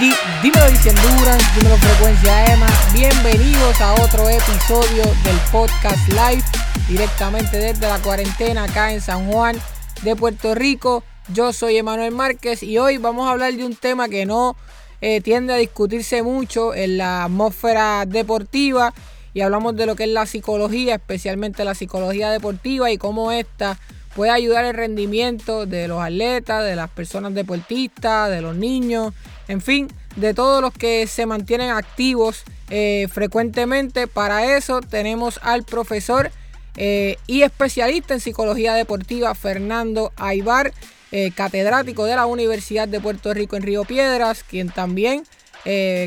di, dímelo dice Endurance, dímelo Frecuencia Emma. Bienvenidos a otro episodio del podcast live directamente desde la cuarentena acá en San Juan de Puerto Rico. Yo soy Emanuel Márquez y hoy vamos a hablar de un tema que no eh, tiende a discutirse mucho en la atmósfera deportiva y hablamos de lo que es la psicología, especialmente la psicología deportiva y cómo esta puede ayudar el rendimiento de los atletas, de las personas deportistas, de los niños, en fin, de todos los que se mantienen activos eh, frecuentemente. Para eso tenemos al profesor eh, y especialista en psicología deportiva Fernando Aybar, eh, catedrático de la Universidad de Puerto Rico en Río Piedras, quien también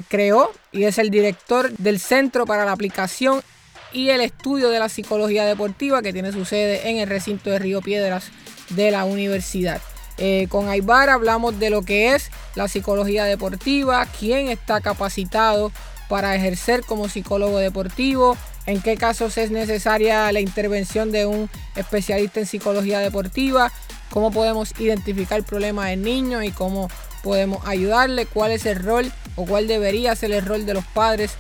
creó y es el director del Centro para la Aplicación y el estudio de la psicología deportiva que tiene su sede en el recinto de Río Piedras de la universidad. Eh, con Aybar hablamos de lo que es la psicología deportiva, quién está capacitado para ejercer como psicólogo deportivo, en qué casos es necesaria la intervención de un especialista en psicología deportiva, cómo podemos identificar problemas en niños y cómo podemos ayudarle, cuál es el rol o cuál debería ser el rol de los padres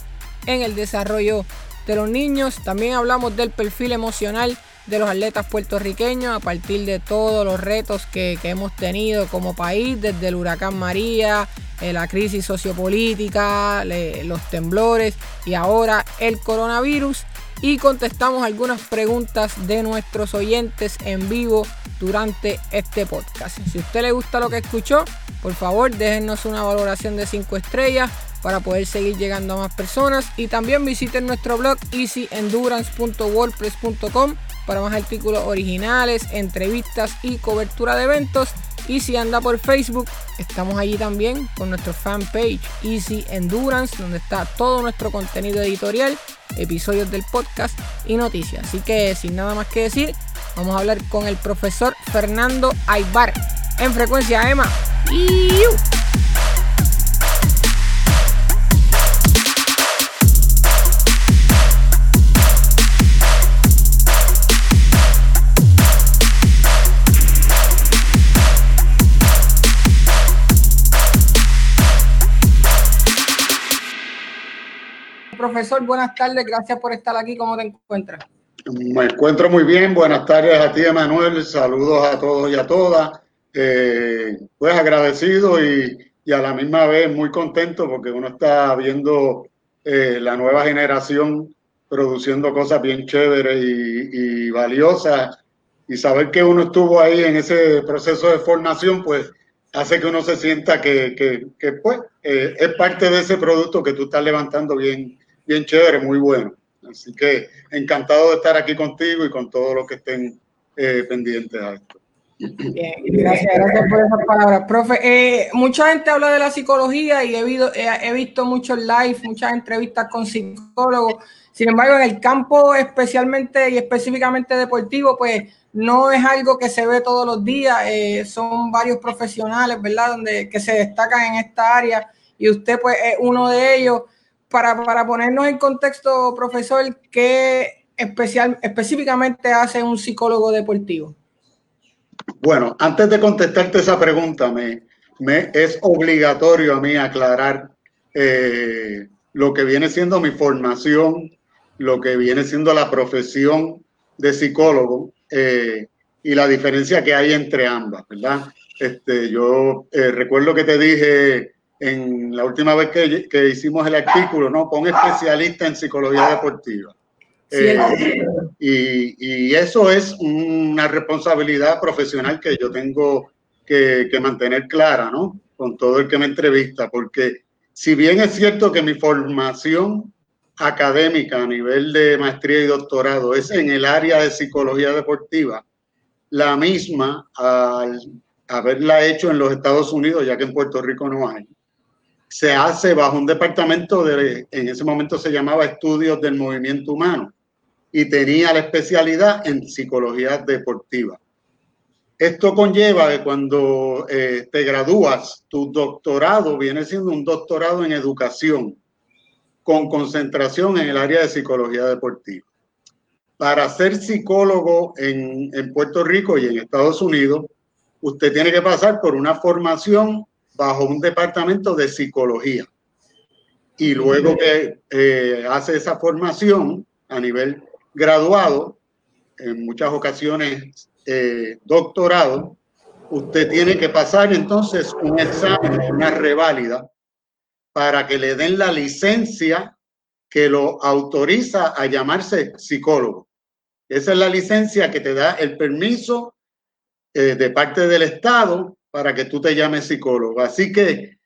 en el desarrollo de los niños. También hablamos del perfil emocional de los atletas puertorriqueños a partir de todos los retos que, hemos tenido como país, desde el huracán María, eh, la crisis sociopolítica, los temblores y ahora el coronavirus. Y contestamos algunas preguntas de nuestros oyentes en vivo durante este podcast. Si a usted le gusta lo que escuchó, por favor déjenos una valoración de 5 estrellas para poder seguir llegando a más personas. Y también visiten nuestro blog easyendurance.wordpress.com para más artículos originales, entrevistas y cobertura de eventos. Y si anda por Facebook, estamos allí también con nuestro fanpage Easy Endurance, donde está todo nuestro contenido editorial, episodios del podcast y noticias. Así que sin nada más que decir, vamos a hablar con el profesor Fernando Aybar en frecuencia Emma. Profesor, buenas tardes, gracias por estar aquí, ¿cómo te encuentras? Me encuentro muy bien, buenas tardes a ti, Emanuel, saludos a todos y a todas. Eh, pues agradecido y, a la misma vez muy contento porque uno está viendo eh, la nueva generación produciendo cosas bien chéveres y, valiosas y saber que uno estuvo ahí en ese proceso de formación, pues hace que uno se sienta que, que, pues eh, es parte de ese producto que tú estás levantando bien, bien chévere, muy bueno. Así que encantado de estar aquí contigo y con todos los que estén eh, pendientes a esto. Gracias, gracias por esas palabras. Profe, eh, mucha gente habla de la psicología y he, visto, eh, he visto muchos live, muchas entrevistas con psicólogos. Sin embargo, en el campo especialmente y específicamente deportivo, pues no es algo que se ve todos los días. son varios profesionales, ¿verdad? Donde que se destacan en esta área y usted pues es uno de ellos para, ponernos en contexto, profesor, ¿qué especial, específicamente hace un psicólogo deportivo? Bueno, antes de contestarte esa pregunta, me, me es obligatorio a mí aclarar eh, lo que viene siendo mi formación, lo que viene siendo la profesión de psicólogo eh, y la diferencia que hay entre ambas, ¿verdad? Este, yo eh, recuerdo que te dije en la última vez que, hicimos el artículo, ¿no? Pon especialista en psicología deportiva. Eh, y, eso es una responsabilidad profesional que yo tengo que, mantener clara, ¿no? Con todo el que me entrevista, porque si bien es cierto que mi formación académica a nivel de maestría y doctorado es en el área de psicología deportiva, la misma al haberla hecho en los Estados Unidos, ya que en Puerto Rico no hay, se hace bajo un departamento de, en ese momento se llamaba Estudios del Movimiento Humano y tenía la especialidad en psicología deportiva. Esto conlleva que cuando eh, te gradúas, tu doctorado viene siendo un doctorado en educación con concentración en el área de psicología deportiva. Para ser psicólogo en, en Puerto Rico y en Estados Unidos, usted tiene que pasar por una formación bajo un departamento de psicología. Y luego que eh, hace esa formación a nivel graduado, en muchas ocasiones eh, doctorado, usted tiene que pasar entonces un examen, una reválida, para que le den la licencia que lo autoriza a llamarse psicólogo. Esa es la licencia que te da el permiso eh, de parte del Estado para que tú te llames psicólogo. Así que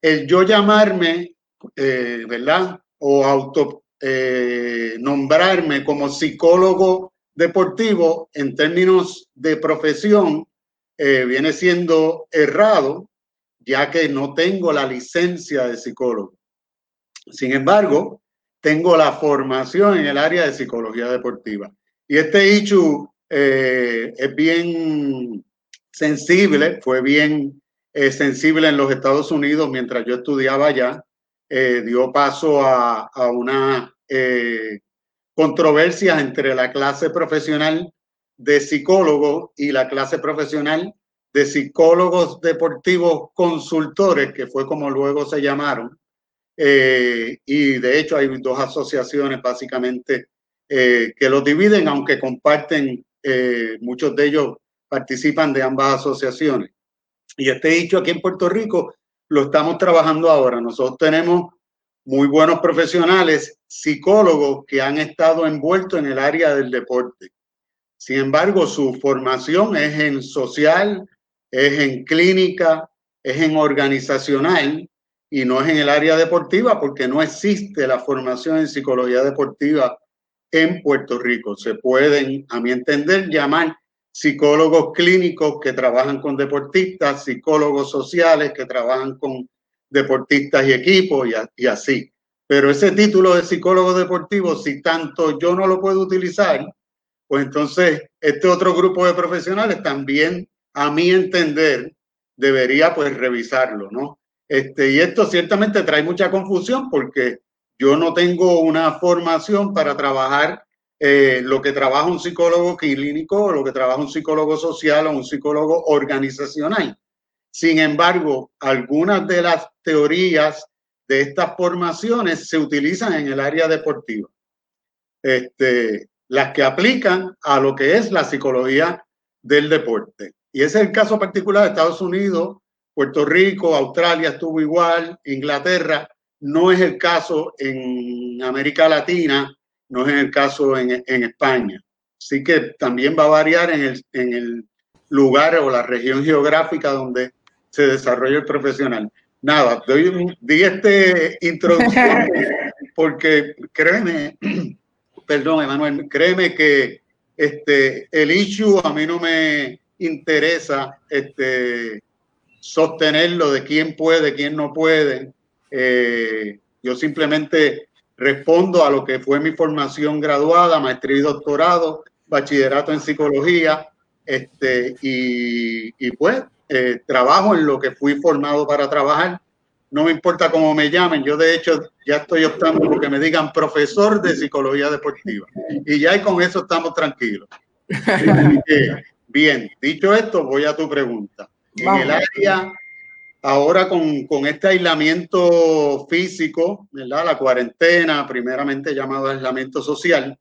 el yo llamarme, eh, ¿verdad? O auto eh, nombrarme como psicólogo deportivo en términos de profesión viene siendo errado, ya que no tengo la licencia de psicólogo. Sin embargo, tengo la formación en el área de psicología deportiva. Y este hecho eh, es bien sensible, fue bien eh, sensible en los Estados Unidos mientras yo estudiaba allá. Eh, dio paso a, a una controversia entre la clase profesional de psicólogos y la clase profesional de psicólogos deportivos consultores, que fue como luego se llamaron. y de hecho hay dos asociaciones básicamente que los dividen, aunque comparten eh, muchos de ellos participan de ambas asociaciones. Y este dicho aquí en Puerto Rico lo estamos trabajando ahora. Nosotros tenemos muy buenos profesionales, psicólogos que han estado envueltos en el área del deporte. Sin embargo, su formación es en social, es en clínica, es en organizacional y no es en el área deportiva porque no existe la formación en psicología deportiva en Puerto Rico. Se pueden, a mi entender, llamar psicólogos clínicos que trabajan con deportistas, psicólogos sociales que trabajan con deportistas y equipos y, así. Pero ese título de psicólogo deportivo, si tanto yo no lo puedo utilizar, pues entonces este otro grupo de profesionales también, a mi entender, debería pues revisarlo, ¿no? Este, y esto ciertamente trae mucha confusión porque yo no tengo una formación para trabajar eh, lo que trabaja un psicólogo clínico, lo que trabaja un psicólogo social o un psicólogo organizacional. Sin embargo, algunas de las teorías de estas formaciones se utilizan en el área deportiva. Este, las que aplican a lo que es la psicología del deporte. Y ese es el caso particular de Estados Unidos, Puerto Rico, Australia estuvo igual, Inglaterra. No es el caso en América Latina, no es el caso en, España. Así que también va a variar en el, en el lugar o la región geográfica donde se desarrolla el profesional. Nada, doy, di este introducción porque créeme, perdón, Emanuel, créeme que este, el issue a mí no me interesa este, sostenerlo de quién puede, quién no puede. Eh, yo simplemente respondo a lo que fue mi formación graduada, maestría y doctorado, bachillerato en psicología, este, y, pues eh, trabajo en lo que fui formado para trabajar. No me importa cómo me llamen, yo de hecho ya estoy optando porque me digan profesor de psicología deportiva. Y ya y con eso estamos tranquilos. bien, dicho esto, voy a tu pregunta. En el área Ahora con, con, este aislamiento físico, ¿verdad? la cuarentena, primeramente llamado aislamiento social,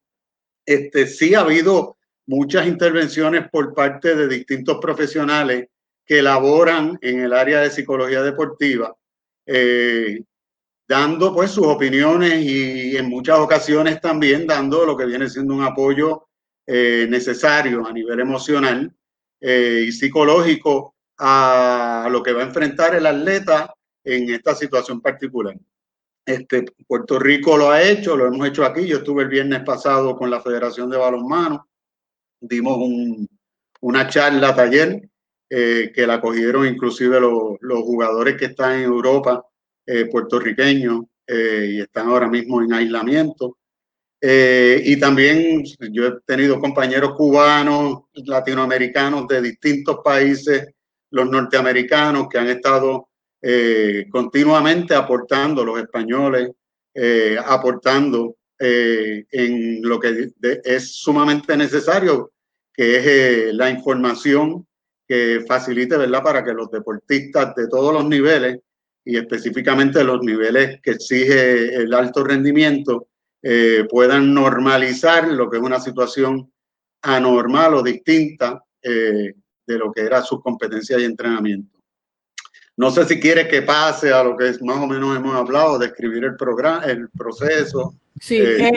este, sí ha habido muchas intervenciones por parte de distintos profesionales que elaboran en el área de psicología deportiva, eh, dando pues sus opiniones y en muchas ocasiones también dando lo que viene siendo un apoyo eh, necesario a nivel emocional eh, y psicológico a lo que va a enfrentar el atleta en esta situación particular. Este, Puerto Rico lo ha hecho, lo hemos hecho aquí. Yo estuve el viernes pasado con la Federación de Balonmano, dimos un, una charla taller eh, que la cogieron inclusive los, los, jugadores que están en Europa, eh, puertorriqueños, eh, y están ahora mismo en aislamiento. y también yo he tenido compañeros cubanos, latinoamericanos de distintos países los norteamericanos que han estado eh, continuamente aportando, los españoles, eh, aportando eh, en lo que es sumamente necesario, que es la información que facilite, ¿verdad?, para que los deportistas de todos los niveles y específicamente los niveles que exige el alto rendimiento puedan normalizar lo que es una situación anormal o distinta de lo que era su competencia y entrenamiento. No sé si quiere que pase a lo que es, más o menos hemos hablado, describir el programa, el proceso. Sí, eh,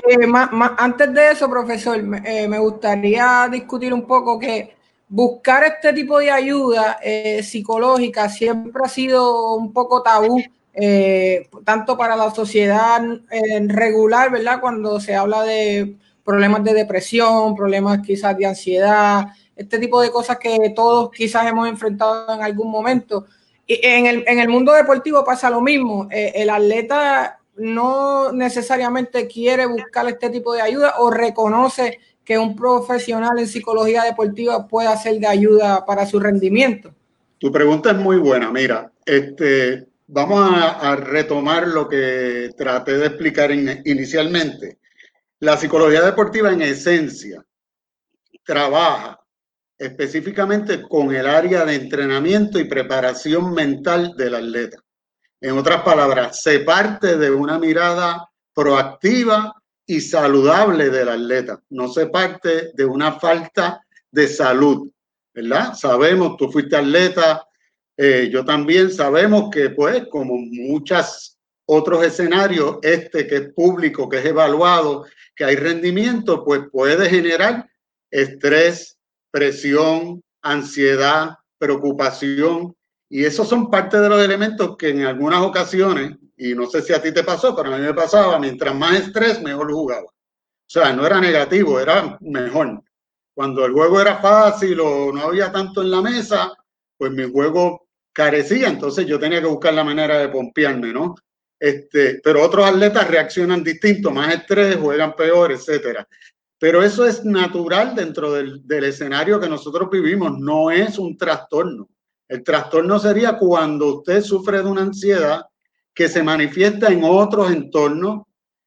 antes de eso, profesor, me gustaría discutir un poco que buscar este tipo de ayuda eh, psicológica siempre ha sido un poco tabú, eh, tanto para la sociedad eh, regular, ¿verdad? Cuando se habla de problemas de depresión, problemas quizás de ansiedad, este tipo de cosas que todos quizás hemos enfrentado en algún momento. Y en el, en el mundo deportivo pasa lo mismo. el atleta no necesariamente quiere buscar este tipo de ayuda o reconoce que un profesional en psicología deportiva pueda ser de ayuda para su rendimiento? Tu pregunta es muy buena. Mira, este, vamos a, retomar lo que traté de explicar inicialmente. La psicología deportiva en esencia trabaja específicamente con el área de entrenamiento y preparación mental del atleta. En otras palabras, se parte de una mirada proactiva y saludable del atleta. No se parte de una falta de salud, ¿verdad? Sabemos, tú fuiste atleta, eh, yo también sabemos que pues como muchos otros escenarios, este que es público, que es evaluado, que hay rendimiento, pues puede generar estrés, presión, ansiedad, preocupación. Y esos son parte de los elementos que en algunas ocasiones y no sé si a ti te pasó, pero a mí me pasaba, mientras más estrés, mejor jugaba. O sea, no era negativo, era mejor. Cuando el juego era fácil o no había tanto en la mesa, pues mi juego carecía, entonces yo tenía que buscar la manera de pompearme, ¿no? Este, pero otros atletas reaccionan distinto, más estrés, juegan peor, etcétera. Pero eso es natural dentro del, escenario que nosotros vivimos, no es un trastorno. El trastorno sería cuando usted sufre de una ansiedad que se manifiesta en otros entornos,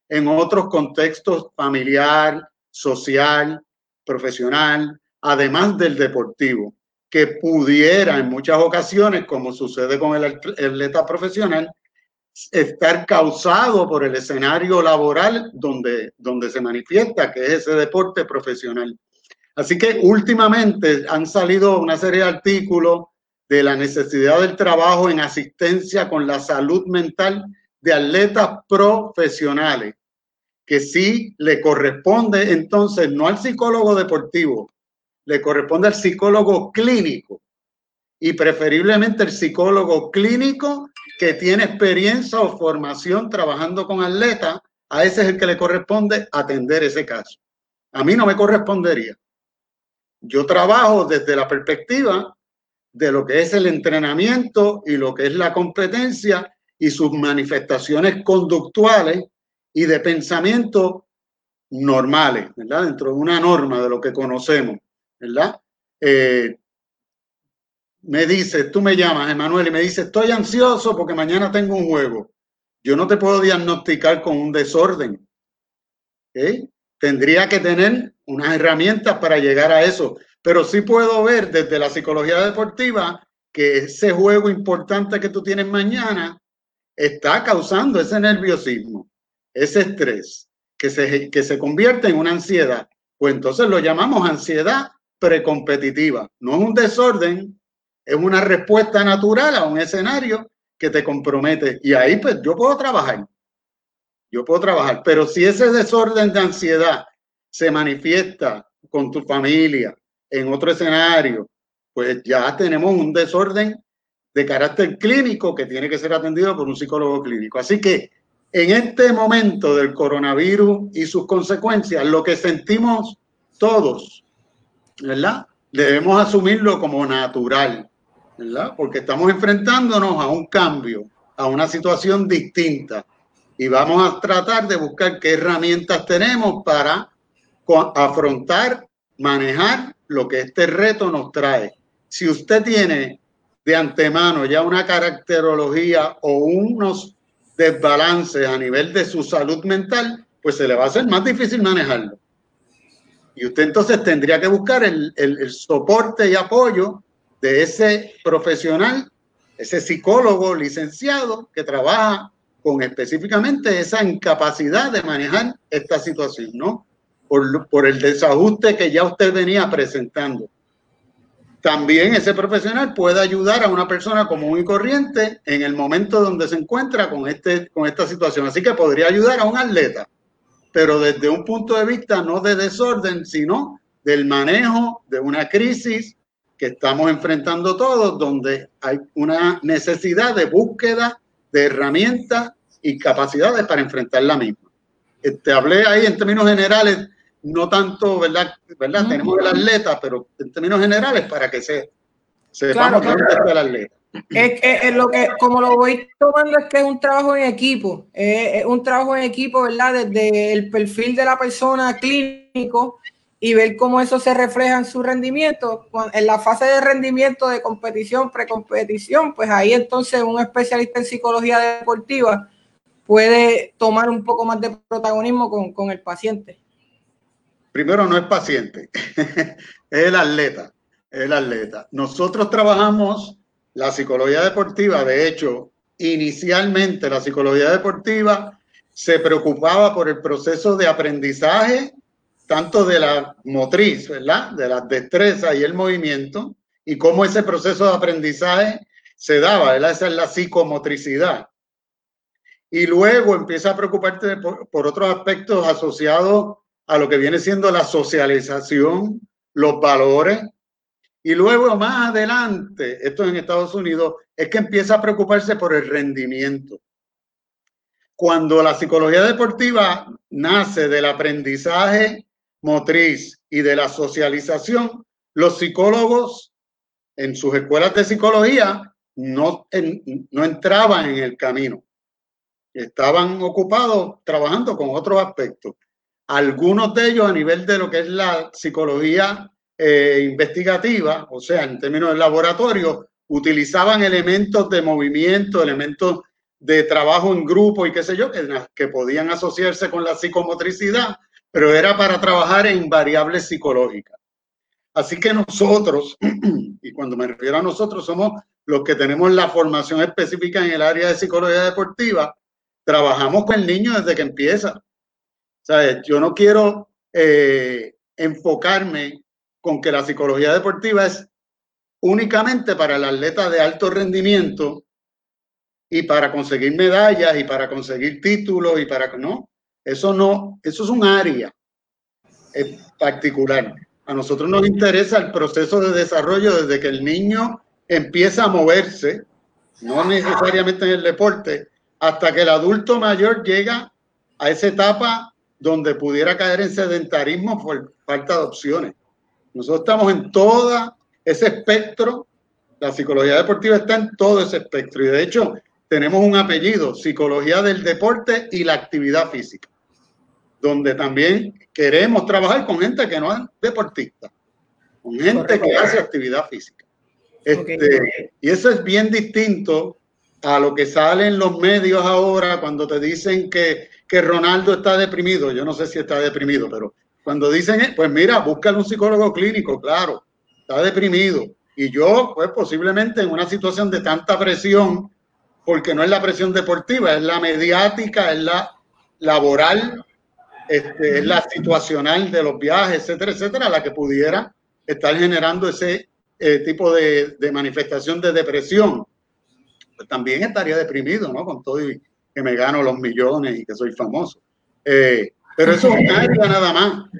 en otros contextos familiar, social, profesional, además del deportivo, que pudiera en muchas ocasiones, como sucede con el atleta profesional, estar causado por el escenario laboral donde, donde se manifiesta, que es ese deporte profesional. Así que últimamente han salido una serie de artículos de la necesidad del trabajo en asistencia con la salud mental de atletas profesionales, que sí le corresponde entonces no al psicólogo deportivo, le corresponde al psicólogo clínico y preferiblemente el psicólogo clínico que tiene experiencia o formación trabajando con atletas, a ese es el que le corresponde atender ese caso. A mí no me correspondería. Yo trabajo desde la perspectiva de lo que es el entrenamiento y lo que es la competencia y sus manifestaciones conductuales y de pensamiento normales, ¿verdad? Dentro de una norma de lo que conocemos, ¿verdad? Eh, me dice, tú me llamas, Emanuel, y me dice, estoy ansioso porque mañana tengo un juego. Yo no te puedo diagnosticar con un desorden. Tendría que tener unas herramientas para llegar a eso pero sí puedo ver desde la psicología deportiva que ese juego importante que tú tienes mañana está causando ese nerviosismo, ese estrés, que se, que se convierte en una ansiedad. Pues entonces lo llamamos ansiedad precompetitiva. No es un desorden, es una respuesta natural a un escenario que te compromete. Y ahí pues yo puedo trabajar. Yo puedo trabajar. Pero si ese desorden de ansiedad se manifiesta con tu familia, en otro escenario, pues ya tenemos un desorden de carácter clínico que tiene que ser atendido por un psicólogo clínico. Así que en este momento del coronavirus y sus consecuencias, lo que sentimos todos, ¿verdad? Debemos asumirlo como natural, Porque estamos enfrentándonos a un cambio, a una situación distinta y vamos a tratar de buscar qué herramientas tenemos para afrontar, manejar lo que este reto nos trae. Si usted tiene de antemano ya una caracterología o unos desbalances a nivel de su salud mental, pues se le va a hacer más difícil manejarlo. Y usted entonces tendría que buscar el, soporte y apoyo de ese profesional, ese psicólogo licenciado que trabaja con específicamente esa incapacidad de manejar esta situación, ¿no? Por, el desajuste que ya usted venía presentando. También ese profesional puede ayudar a una persona común y corriente en el momento donde se encuentra con, este, con esta situación. Así que podría ayudar a un atleta, pero desde un punto de vista no de desorden, sino del manejo de una crisis que estamos enfrentando todos, donde hay una necesidad de búsqueda de herramientas y capacidades para enfrentar la misma. Te este, hablé ahí en términos generales, no tanto, ¿verdad? ¿verdad? Tenemos el atleta, pero en términos generales para que se sepamos claro, el atleta. Es, es, lo que, como lo voy tomando, es que es un trabajo en equipo, es, un trabajo en equipo, ¿verdad? Desde el perfil de la persona clínico y ver cómo eso se refleja en su rendimiento. En la fase de rendimiento de competición, precompetición, pues ahí entonces un especialista en psicología deportiva puede tomar un poco más de protagonismo con, con el paciente. Primero, no es paciente, es el atleta, es el atleta. Nosotros trabajamos la psicología deportiva, de hecho, inicialmente la psicología deportiva se preocupaba por el proceso de aprendizaje tanto de la motriz, ¿verdad? De las destrezas y el movimiento, y cómo ese proceso de aprendizaje se daba, ¿verdad? Esa es la psicomotricidad. Y luego empieza a preocuparte por, por otros aspectos asociados a lo que viene siendo la socialización, los valores. Y luego más adelante, esto en Estados Unidos, es que empieza a preocuparse por el rendimiento. Cuando la psicología deportiva nace del aprendizaje motriz y de la socialización, los psicólogos en sus escuelas de psicología no, no entraban en el camino. Estaban ocupados trabajando con otros aspectos. Algunos de ellos a nivel de lo que es la psicología eh, investigativa, o sea, en términos de laboratorio, utilizaban elementos de movimiento, elementos de trabajo en grupo y qué sé yo, que, que podían asociarse con la psicomotricidad pero era para trabajar en variables psicológicas. Así que nosotros, y cuando me refiero a nosotros, somos los que tenemos la formación específica en el área de psicología deportiva, trabajamos con el niño desde que empieza. ¿Sabes? Yo no quiero eh, enfocarme con que la psicología deportiva es únicamente para el atleta de alto rendimiento y para conseguir medallas y para conseguir títulos y para no eso no, eso es un área particular. A nosotros nos interesa el proceso de desarrollo desde que el niño empieza a moverse, no necesariamente en el deporte, hasta que el adulto mayor llega a esa etapa donde pudiera caer en sedentarismo por falta de opciones. Nosotros estamos en todo ese espectro, la psicología deportiva está en todo ese espectro y de hecho tenemos un apellido, psicología del deporte y la actividad física donde también queremos trabajar con gente que no es deportista, con gente que hace actividad física. Este, y eso es bien distinto a lo que sale en los medios ahora cuando te dicen que, que Ronaldo está deprimido. Yo no sé si está deprimido, pero cuando dicen, pues mira, búscale un psicólogo clínico, claro, está deprimido. Y yo, pues posiblemente en una situación de tanta presión, porque no es la presión deportiva, es la mediática, es la laboral, este, es la situacional de los viajes, etcétera, etcétera, la que pudiera estar generando ese eh, tipo de, manifestación de depresión. Pues también estaría deprimido, ¿no? Con todo y que me gano los millones y que soy famoso. Eh, pero eso es una nada más.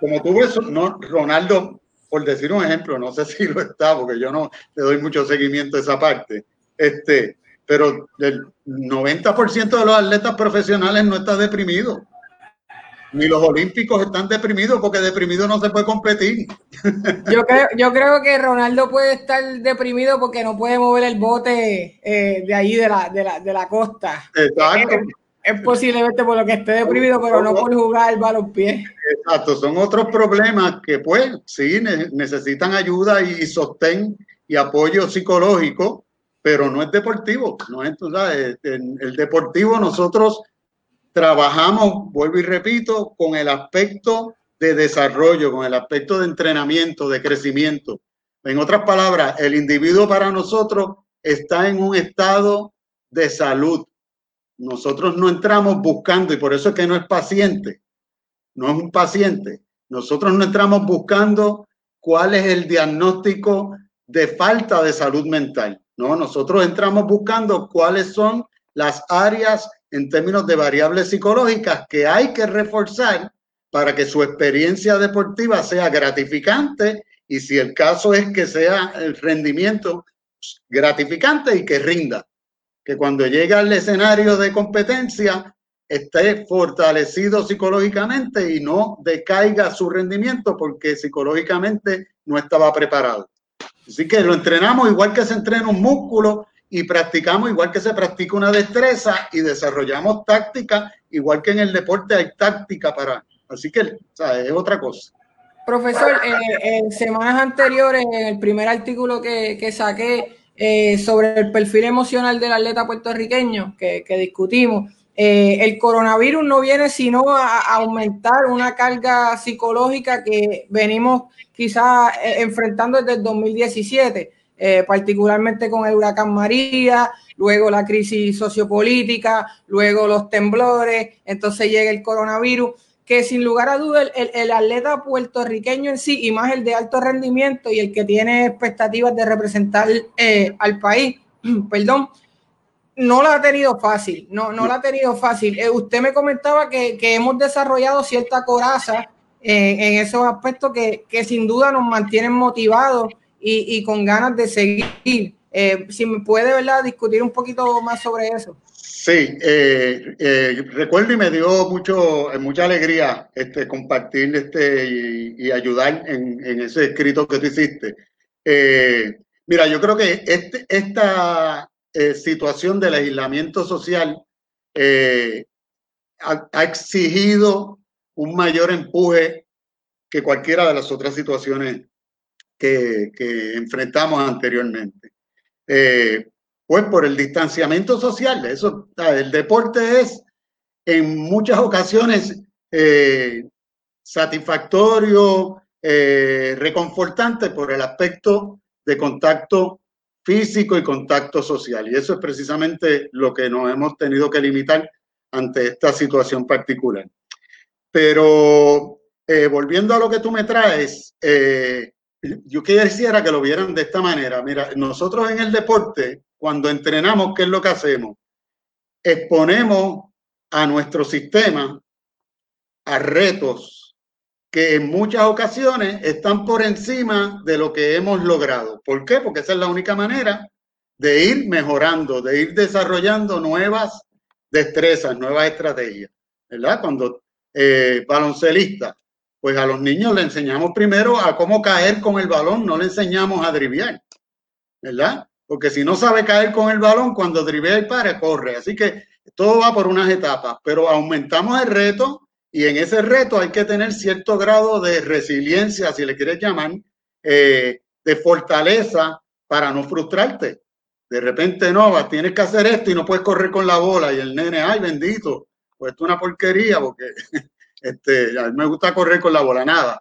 Como tú ves, no, Ronaldo, por decir un ejemplo, no sé si lo está, porque yo no le doy mucho seguimiento a esa parte. Este, pero el 90% de los atletas profesionales no está deprimido ni los olímpicos están deprimidos porque deprimido no se puede competir. Yo creo, yo creo que Ronaldo puede estar deprimido porque no puede mover el bote eh, de ahí de la, de la, de la costa. Exacto. Es, posiblemente por lo que esté deprimido, pero no por jugar el balonpié. Exacto, son otros problemas que pues sí necesitan ayuda y sostén y apoyo psicológico, pero no es deportivo, no es, tú sabes, el deportivo nosotros trabajamos, vuelvo y repito, con el aspecto de desarrollo, con el aspecto de entrenamiento, de crecimiento. En otras palabras, el individuo para nosotros está en un estado de salud. Nosotros no entramos buscando, y por eso es que no es paciente, no es un paciente. Nosotros no entramos buscando cuál es el diagnóstico de falta de salud mental. No, nosotros entramos buscando cuáles son las áreas en términos de variables psicológicas que hay que reforzar para que su experiencia deportiva sea gratificante y si el caso es que sea el rendimiento gratificante y que rinda, que cuando llega al escenario de competencia esté fortalecido psicológicamente y no decaiga su rendimiento porque psicológicamente no estaba preparado. Así que lo entrenamos igual que se entrena un músculo y practicamos igual que se practica una destreza y desarrollamos táctica igual que en el deporte hay táctica para. Así que es otra cosa. Profesor, eh, en semanas anteriores, en el primer artículo que, que saqué eh, sobre el perfil emocional del atleta puertorriqueño que, que discutimos, eh, el coronavirus no viene sino a, aumentar una carga psicológica que venimos quizás eh, enfrentando desde el 2017, eh, particularmente con el huracán María, luego la crisis sociopolítica, luego los temblores, entonces llega el coronavirus, que sin lugar a dudas el, el, atleta puertorriqueño en sí, y más el de alto rendimiento y el que tiene expectativas de representar al país, perdón, no la ha tenido fácil, no, no la ha tenido fácil. Eh, usted me comentaba que, hemos desarrollado cierta coraza en esos aspectos que, sin duda nos mantienen motivados y, con ganas de seguir. Eh, si me puede ¿verdad? discutir un poquito más sobre eso. Sí, eh, recuerdo y me dio mucho, mucha alegría este, compartir este, y, ayudar en, en, ese escrito que tú hiciste. mira, yo creo que este, esta, eh, situación del aislamiento social eh, ha, exigido un mayor empuje que cualquiera de las otras situaciones que, enfrentamos anteriormente. Eh, pues por el distanciamiento social, eso, el deporte es en muchas ocasiones satisfactorio, reconfortante por el aspecto de contacto físico y contacto social. Y eso es precisamente lo que nos hemos tenido que limitar ante esta situación particular. Pero eh, volviendo a lo que tú me traes, eh, yo quisiera que lo vieran de esta manera. Mira, nosotros en el deporte, cuando entrenamos, ¿qué es lo que hacemos? Exponemos a nuestro sistema a retos que en muchas ocasiones están por encima de lo que hemos logrado. ¿Por qué? Porque esa es la única manera de ir mejorando, de ir desarrollando nuevas destrezas, nuevas estrategias. ¿Verdad? Cuando eh, baloncelista, pues a los niños le enseñamos primero a cómo caer con el balón, no le enseñamos a driviar. ¿Verdad? Porque si no sabe caer con el balón, cuando drivea y para, corre. Así que todo va por unas etapas, pero aumentamos el reto y en ese reto hay que tener cierto grado de resiliencia, si le quieres llamar, eh, de fortaleza para no frustrarte. De repente no, tienes que hacer esto y no puedes correr con la bola. Y el nene, ay bendito, pues esto es una porquería porque este, a mí me gusta correr con la bola, nada.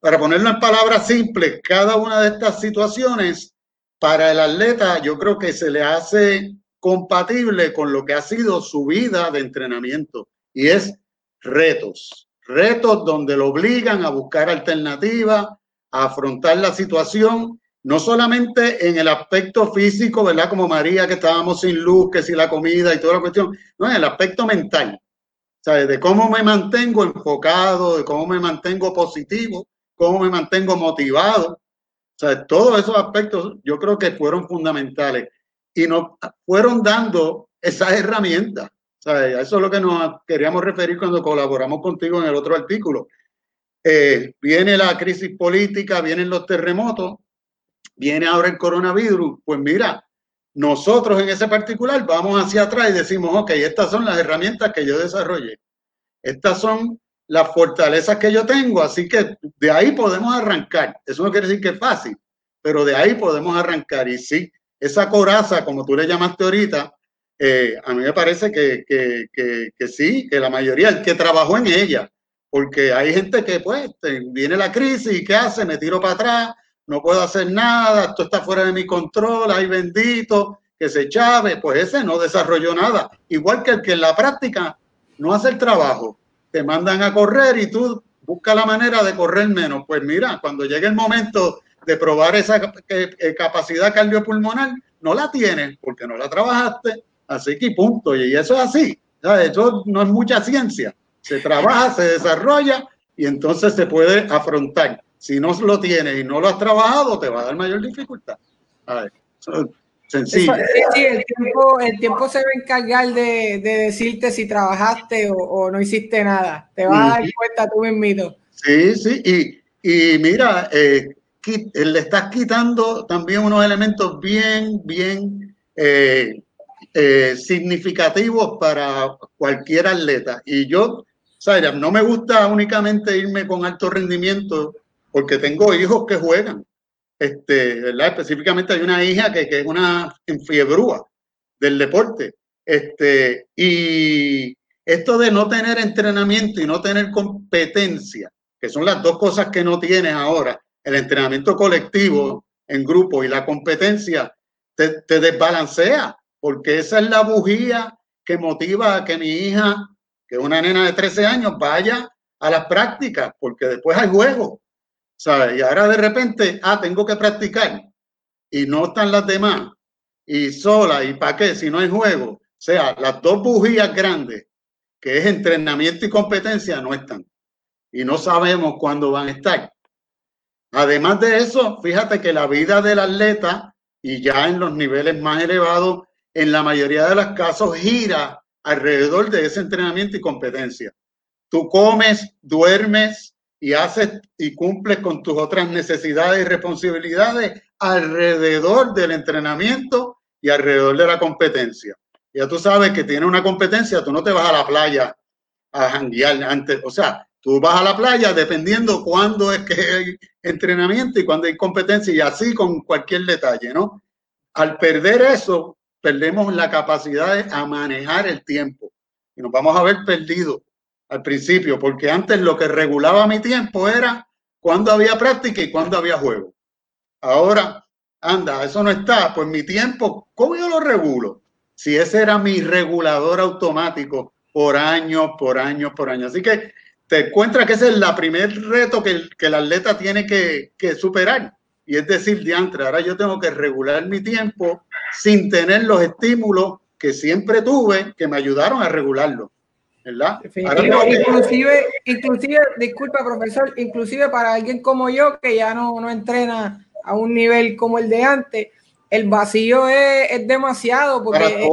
Para ponerlo en palabras simples, cada una de estas situaciones para el atleta yo creo que se le hace compatible con lo que ha sido su vida de entrenamiento y es retos, retos donde lo obligan a buscar alternativas, a afrontar la situación, no solamente en el aspecto físico, ¿verdad? Como María, que estábamos sin luz, que si la comida y toda la cuestión, no, en el aspecto mental, ¿sabes? De cómo me mantengo enfocado, de cómo me mantengo positivo, cómo me mantengo motivado. ¿Sabes? Todos esos aspectos yo creo que fueron fundamentales y nos fueron dando esas herramientas. Eso es lo que nos queríamos referir cuando colaboramos contigo en el otro artículo. Eh, viene la crisis política, vienen los terremotos, viene ahora el coronavirus. Pues mira, nosotros en ese particular vamos hacia atrás y decimos, ok, estas son las herramientas que yo desarrollé. Estas son las fortalezas que yo tengo, así que de ahí podemos arrancar. Eso no quiere decir que es fácil, pero de ahí podemos arrancar. Y sí, esa coraza, como tú le llamaste ahorita, eh, a mí me parece que, que, que, sí, que la mayoría, el que trabajó en ella, porque hay gente que pues viene la crisis y ¿qué hace? Me tiro para atrás, no puedo hacer nada, esto está fuera de mi control, ay bendito, que se chave, pues ese no desarrolló nada. Igual que el que en la práctica no hace el trabajo, te mandan a correr y tú buscas la manera de correr menos. Pues mira, cuando llegue el momento de probar esa eh, capacidad cardiopulmonar, no la tienes porque no la trabajaste, así que punto. Y eso es así. Eso no es mucha ciencia. Se trabaja, se desarrolla y entonces se puede afrontar. Si no lo tienes y no lo has trabajado, te va a dar mayor dificultad. A ver, sencillo. sí, el tiempo, el tiempo se va a encargar de, de decirte si trabajaste o, o, no hiciste nada. Te vas a dar cuenta tú mismito. Sí, sí. Y, y mira, eh, le estás quitando también unos elementos bien, bien eh, eh, significativos para cualquier atleta. Y yo, ¿sabes? No me gusta únicamente irme con alto rendimiento porque tengo hijos que juegan. Este. Específicamente hay una hija que, que es una enfiebrúa del deporte. Este, y esto de no tener entrenamiento y no tener competencia, que son las dos cosas que no tienes ahora, el entrenamiento colectivo en grupo y la competencia, te, te desbalancea, porque esa es la bujía que motiva a que mi hija, que es una nena de 13 años, vaya a las prácticas, porque después hay juego, ¿sabes? Y ahora de repente, ah, tengo que practicar y no están las demás, y sola, ¿y para qué? Si no hay juego. O sea, las dos bujías grandes, que es entrenamiento y competencia, no están. Y no sabemos cuándo van a estar. Además de eso, fíjate que la vida del atleta y ya en los niveles más elevados, en la mayoría de los casos gira alrededor de ese entrenamiento y competencia. Tú comes, duermes y haces y cumples con tus otras necesidades y responsabilidades alrededor del entrenamiento y alrededor de la competencia. Ya tú sabes que tiene una competencia, tú no te vas a la playa a janguear antes, o sea, Tú vas a la playa dependiendo cuándo es que hay entrenamiento y cuándo hay competencia y así con cualquier detalle, ¿no? Al perder eso, perdemos la capacidad de manejar el tiempo y nos vamos a ver perdidos al principio, porque antes lo que regulaba mi tiempo era cuándo había práctica y cuándo había juego. Ahora, anda, eso no está, pues mi tiempo, ¿cómo yo lo regulo? Si ese era mi regulador automático por años, por años, por años. Así que te encuentras que ese es el primer reto que el, que el atleta tiene que, que, superar. Y es decir, diantre, ahora yo tengo que regular mi tiempo sin tener los estímulos que siempre tuve que me ayudaron a regularlo. ¿verdad? Inclusive, inclusive, disculpa profesor, inclusive para alguien como yo que ya no, no entrena a un nivel como el de antes, el vacío es, demasiado porque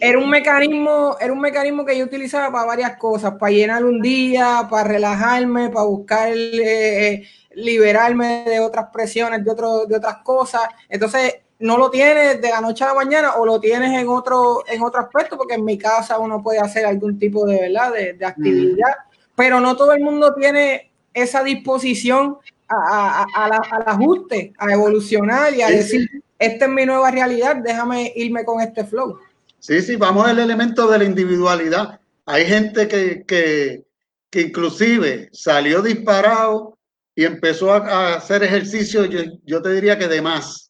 era un mecanismo, era un mecanismo que yo utilizaba para varias cosas, para llenar un día, para relajarme, para buscar eh, liberarme de otras presiones, de, otro, de otras cosas. Entonces, no lo tienes de la noche a la mañana o lo tienes en otro, en otro aspecto, porque en mi casa uno puede hacer algún tipo de verdad de, actividad, pero no todo el mundo tiene esa disposición a, al ajuste, a evolucionar y a decir esta es mi nueva realidad, déjame irme con este flow. Sí, sí, vamos al elemento de la individualidad. Hay gente que, que, que inclusive salió disparado y empezó a, hacer ejercicio, yo, yo, te diría que de más,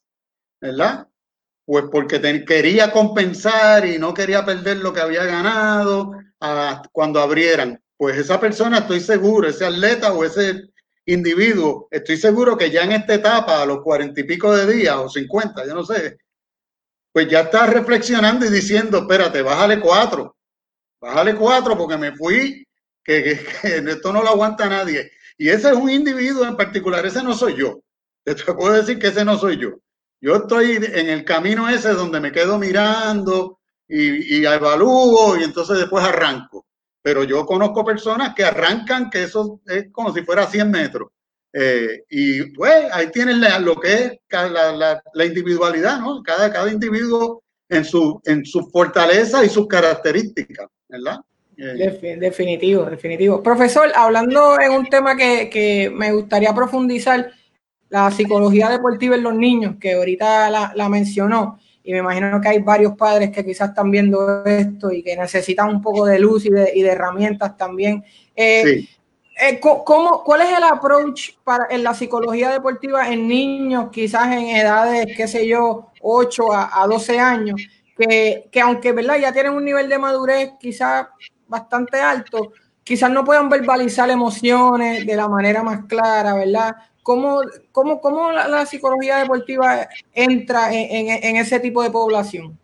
¿verdad? Pues porque quería compensar y no quería perder lo que había ganado cuando abrieran. Pues esa persona, estoy seguro, ese atleta o ese individuo, estoy seguro que ya en esta etapa, a los cuarenta y pico de días o cincuenta, yo no sé, pues ya está reflexionando y diciendo, espérate, bájale cuatro, bájale cuatro porque me fui, que, que, esto no lo aguanta nadie. Y ese es un individuo en particular, ese no soy yo. Te puedo decir que ese no soy yo. Yo estoy en el camino ese donde me quedo mirando y, y evalúo y entonces después arranco pero yo conozco personas que arrancan que eso es como si fuera 100 metros. Eh, y pues ahí tienen lo que es la, la, la, individualidad, ¿no? Cada, cada individuo en su, en su fortaleza y sus características, ¿verdad? Eh. Definitivo, definitivo. Profesor, hablando en un tema que, que, me gustaría profundizar, la psicología deportiva en los niños, que ahorita la, la mencionó y me imagino que hay varios padres que quizás están viendo esto y que necesitan un poco de luz y de, y de herramientas también. Eh, eh, ¿cómo, ¿cuál es el approach para, en la psicología deportiva en niños, quizás en edades, qué sé yo, 8 a, a 12 años, que, que, aunque ¿verdad? ya tienen un nivel de madurez quizás bastante alto, quizás no puedan verbalizar emociones de la manera más clara, ¿verdad? ¿Cómo, cómo, cómo la, psicología deportiva entra en, ese tipo de población?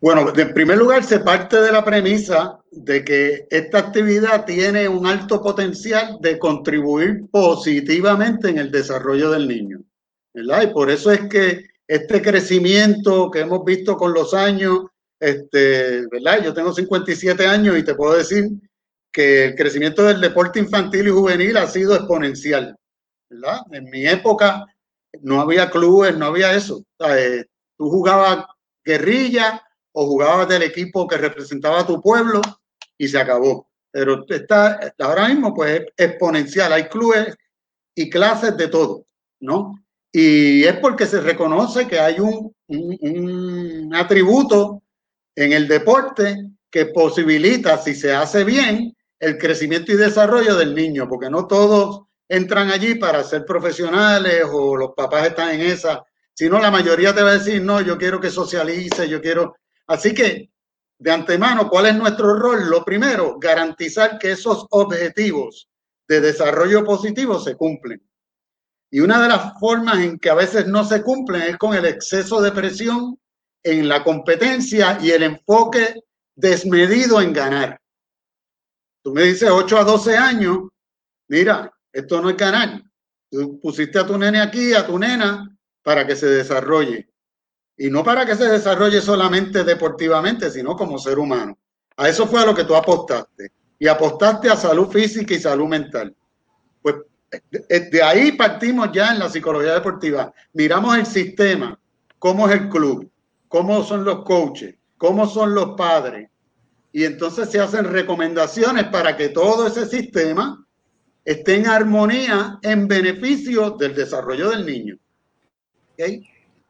Bueno, en primer lugar, se parte de la premisa de que esta actividad tiene un alto potencial de contribuir positivamente en el desarrollo del niño. Y por eso es que este crecimiento que hemos visto con los años, este, ¿verdad? Yo tengo 57 años y te puedo decir que el crecimiento del deporte infantil y juvenil ha sido exponencial, ¿verdad? En mi época no había clubes, no había eso. Eh, tú jugabas guerrilla o jugabas del equipo que representaba a tu pueblo y se acabó. Pero está ahora mismo pues es exponencial, hay clubes y clases de todo, ¿no? Y es porque se reconoce que hay un, un, un atributo en el deporte que posibilita, si se hace bien, el crecimiento y desarrollo del niño, porque no todos entran allí para ser profesionales o los papás están en esa, sino la mayoría te va a decir, no, yo quiero que socialice, yo quiero, Así que, de antemano, ¿cuál es nuestro rol? Lo primero, garantizar que esos objetivos de desarrollo positivo se cumplen. Y una de las formas en que a veces no se cumplen es con el exceso de presión en la competencia y el enfoque desmedido en ganar. Tú me dices 8 a 12 años, mira, esto no es ganar. Tú pusiste a tu nene aquí, a tu nena, para que se desarrolle. Y no para que se desarrolle solamente deportivamente, sino como ser humano. A eso fue a lo que tú apostaste. Y apostaste a salud física y salud mental. Pues de ahí partimos ya en la psicología deportiva. Miramos el sistema, cómo es el club, cómo son los coaches, cómo son los padres. Y entonces se hacen recomendaciones para que todo ese sistema esté en armonía en beneficio del desarrollo del niño. ¿Okay?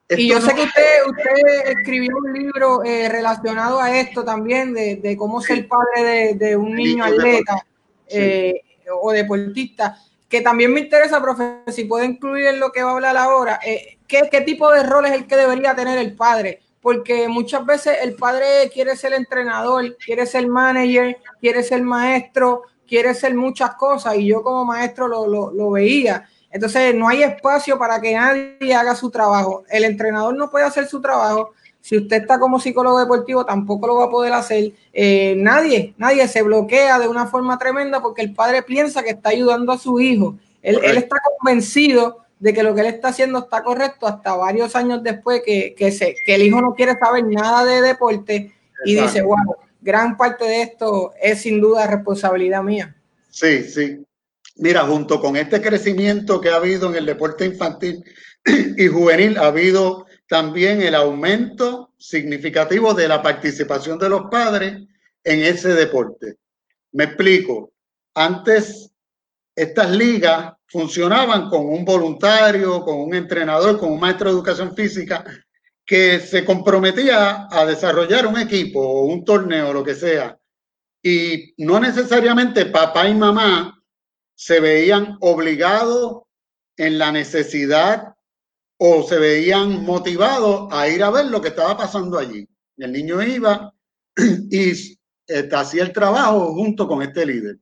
y yo sé que usted, usted escribió un libro eh, relacionado a esto también, de, de cómo ser padre de, de un niño atleta eh, o deportista, que también me interesa, profe, si puede incluir en lo que va a hablar ahora, eh, ¿qué, ¿qué tipo de rol es el que debería tener el padre? Porque muchas veces el padre quiere ser entrenador, quiere ser manager, quiere ser maestro, quiere ser muchas cosas, y yo como maestro lo, lo, lo veía entonces no hay espacio para que nadie haga su trabajo. El entrenador no puede hacer su trabajo. Si usted está como psicólogo deportivo, tampoco lo va a poder hacer. Eh, nadie, nadie se bloquea de una forma tremenda porque el padre piensa que está ayudando a su hijo. Él, está convencido de que lo que él está haciendo está correcto hasta varios años después que, que, se, que el hijo no quiere saber nada de deporte y dice, wow, gran parte de esto es sin duda responsabilidad mía. Sí, sí. Mira, junto con este crecimiento que ha habido en el deporte infantil y juvenil, ha habido también el aumento significativo de la participación de los padres en ese deporte. Me explico. Antes estas ligas funcionaban con un voluntario, con un entrenador, con un maestro de educación física que se comprometía a desarrollar un equipo o un torneo, lo que sea. Y no necesariamente papá y mamá se veían obligados en la necesidad o se veían motivados a ir a ver lo que estaba pasando allí. El niño iba y este, hacía el trabajo junto con este líder.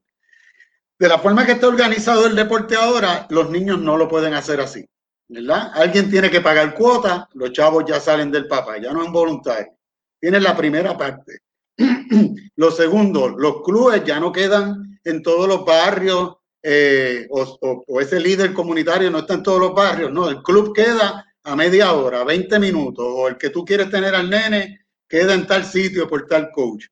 De la forma que está organizado el deporte ahora, los niños no lo pueden hacer así, ¿verdad? Alguien tiene que pagar cuota, los chavos ya salen del papá, ya no es voluntario. Tiene la primera parte. Lo segundo, los clubes ya no quedan en todos los barrios eh, o, ese líder comunitario no está en todos los barrios, no, el club queda a media hora, 20 minutos, o el que tú quieres tener al nene queda en tal sitio por tal coach.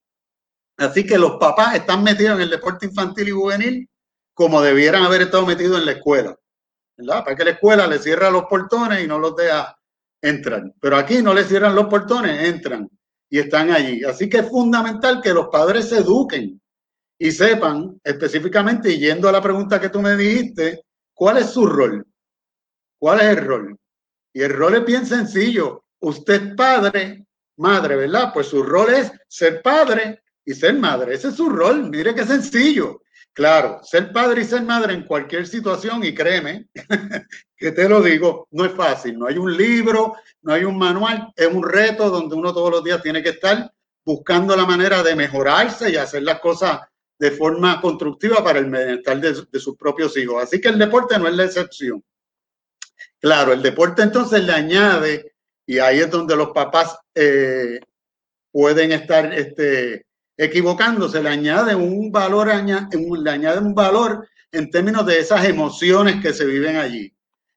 Así que los papás están metidos en el deporte infantil y juvenil como debieran haber estado metidos en la escuela, Para que la escuela le cierra los portones y no los deja entrar. Pero aquí no le cierran los portones, entran y están allí. Así que es fundamental que los padres se eduquen y sepan específicamente, yendo a la pregunta que tú me dijiste, cuál es su rol. ¿Cuál es el rol? Y el rol es bien sencillo. Usted es padre, madre, ¿verdad? Pues su rol es ser padre y ser madre. Ese es su rol. Mire qué sencillo. Claro, ser padre y ser madre en cualquier situación, y créeme que te lo digo, no es fácil. No hay un libro, no hay un manual, es un reto donde uno todos los días tiene que estar buscando la manera de mejorarse y hacer las cosas de forma constructiva para el bienestar de, sus propios hijos. Así que el deporte no es la excepción. Claro, el deporte entonces le añade, y ahí es donde los papás eh, pueden estar este, equivocándose, le añade un valor, le añade un valor en términos de esas emociones que se viven allí.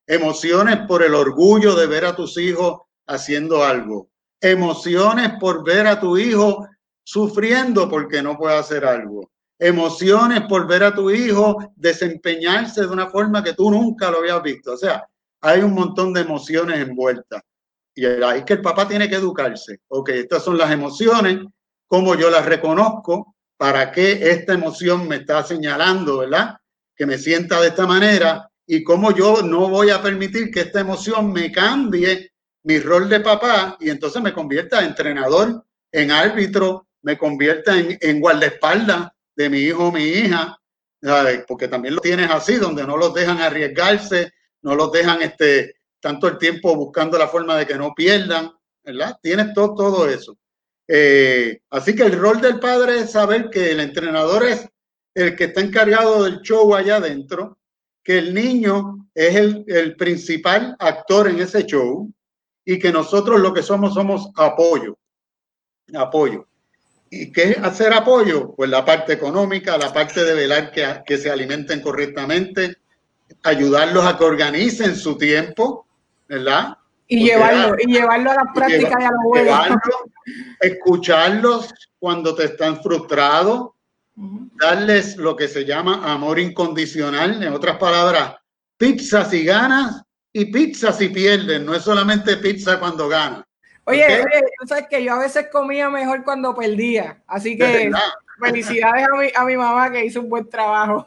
Emociones por el orgullo de ver a tus hijos haciendo algo. Emociones por ver a tu hijo sufriendo porque no puede hacer algo. Emociones por ver a tu hijo desempeñarse de una forma que tú nunca lo habías visto. O sea, hay un montón de emociones envueltas. Y ahí que el papá tiene que educarse. Ok, estas son las emociones cómo yo las reconozco, para qué esta emoción me está señalando, ¿verdad? Que me sienta de esta manera y cómo yo no voy a permitir que esta emoción me cambie mi rol de papá y entonces me convierta en entrenador, en árbitro, me convierta en, en guardaespaldas de mi hijo o mi hija, ¿sabes? porque también lo tienes así, donde no los dejan arriesgarse, no los dejan este, tanto el tiempo buscando la forma de que no pierdan, ¿verdad? Tienes todo eso. Eh, así que el rol del padre es saber que el entrenador es el que está encargado del show allá adentro, que el niño es el, el principal actor en ese show y que nosotros lo que somos somos apoyo. Apoyo. ¿Y qué hacer apoyo? Pues la parte económica, la parte de velar que, que se alimenten correctamente, ayudarlos a que organicen su tiempo, ¿verdad? Y llevarlo, y llevarlo a la práctica y, a los juegos. Escucharlos cuando te están frustrados, darles lo que se llama amor incondicional, en otras palabras, pizza si ganas y pizza si pierdes, no es solamente pizza cuando ganas. Oye, oye, tú sabes que yo a veces comía mejor cuando perdía, así que felicidades a mi, a mi mamá que hizo un buen trabajo.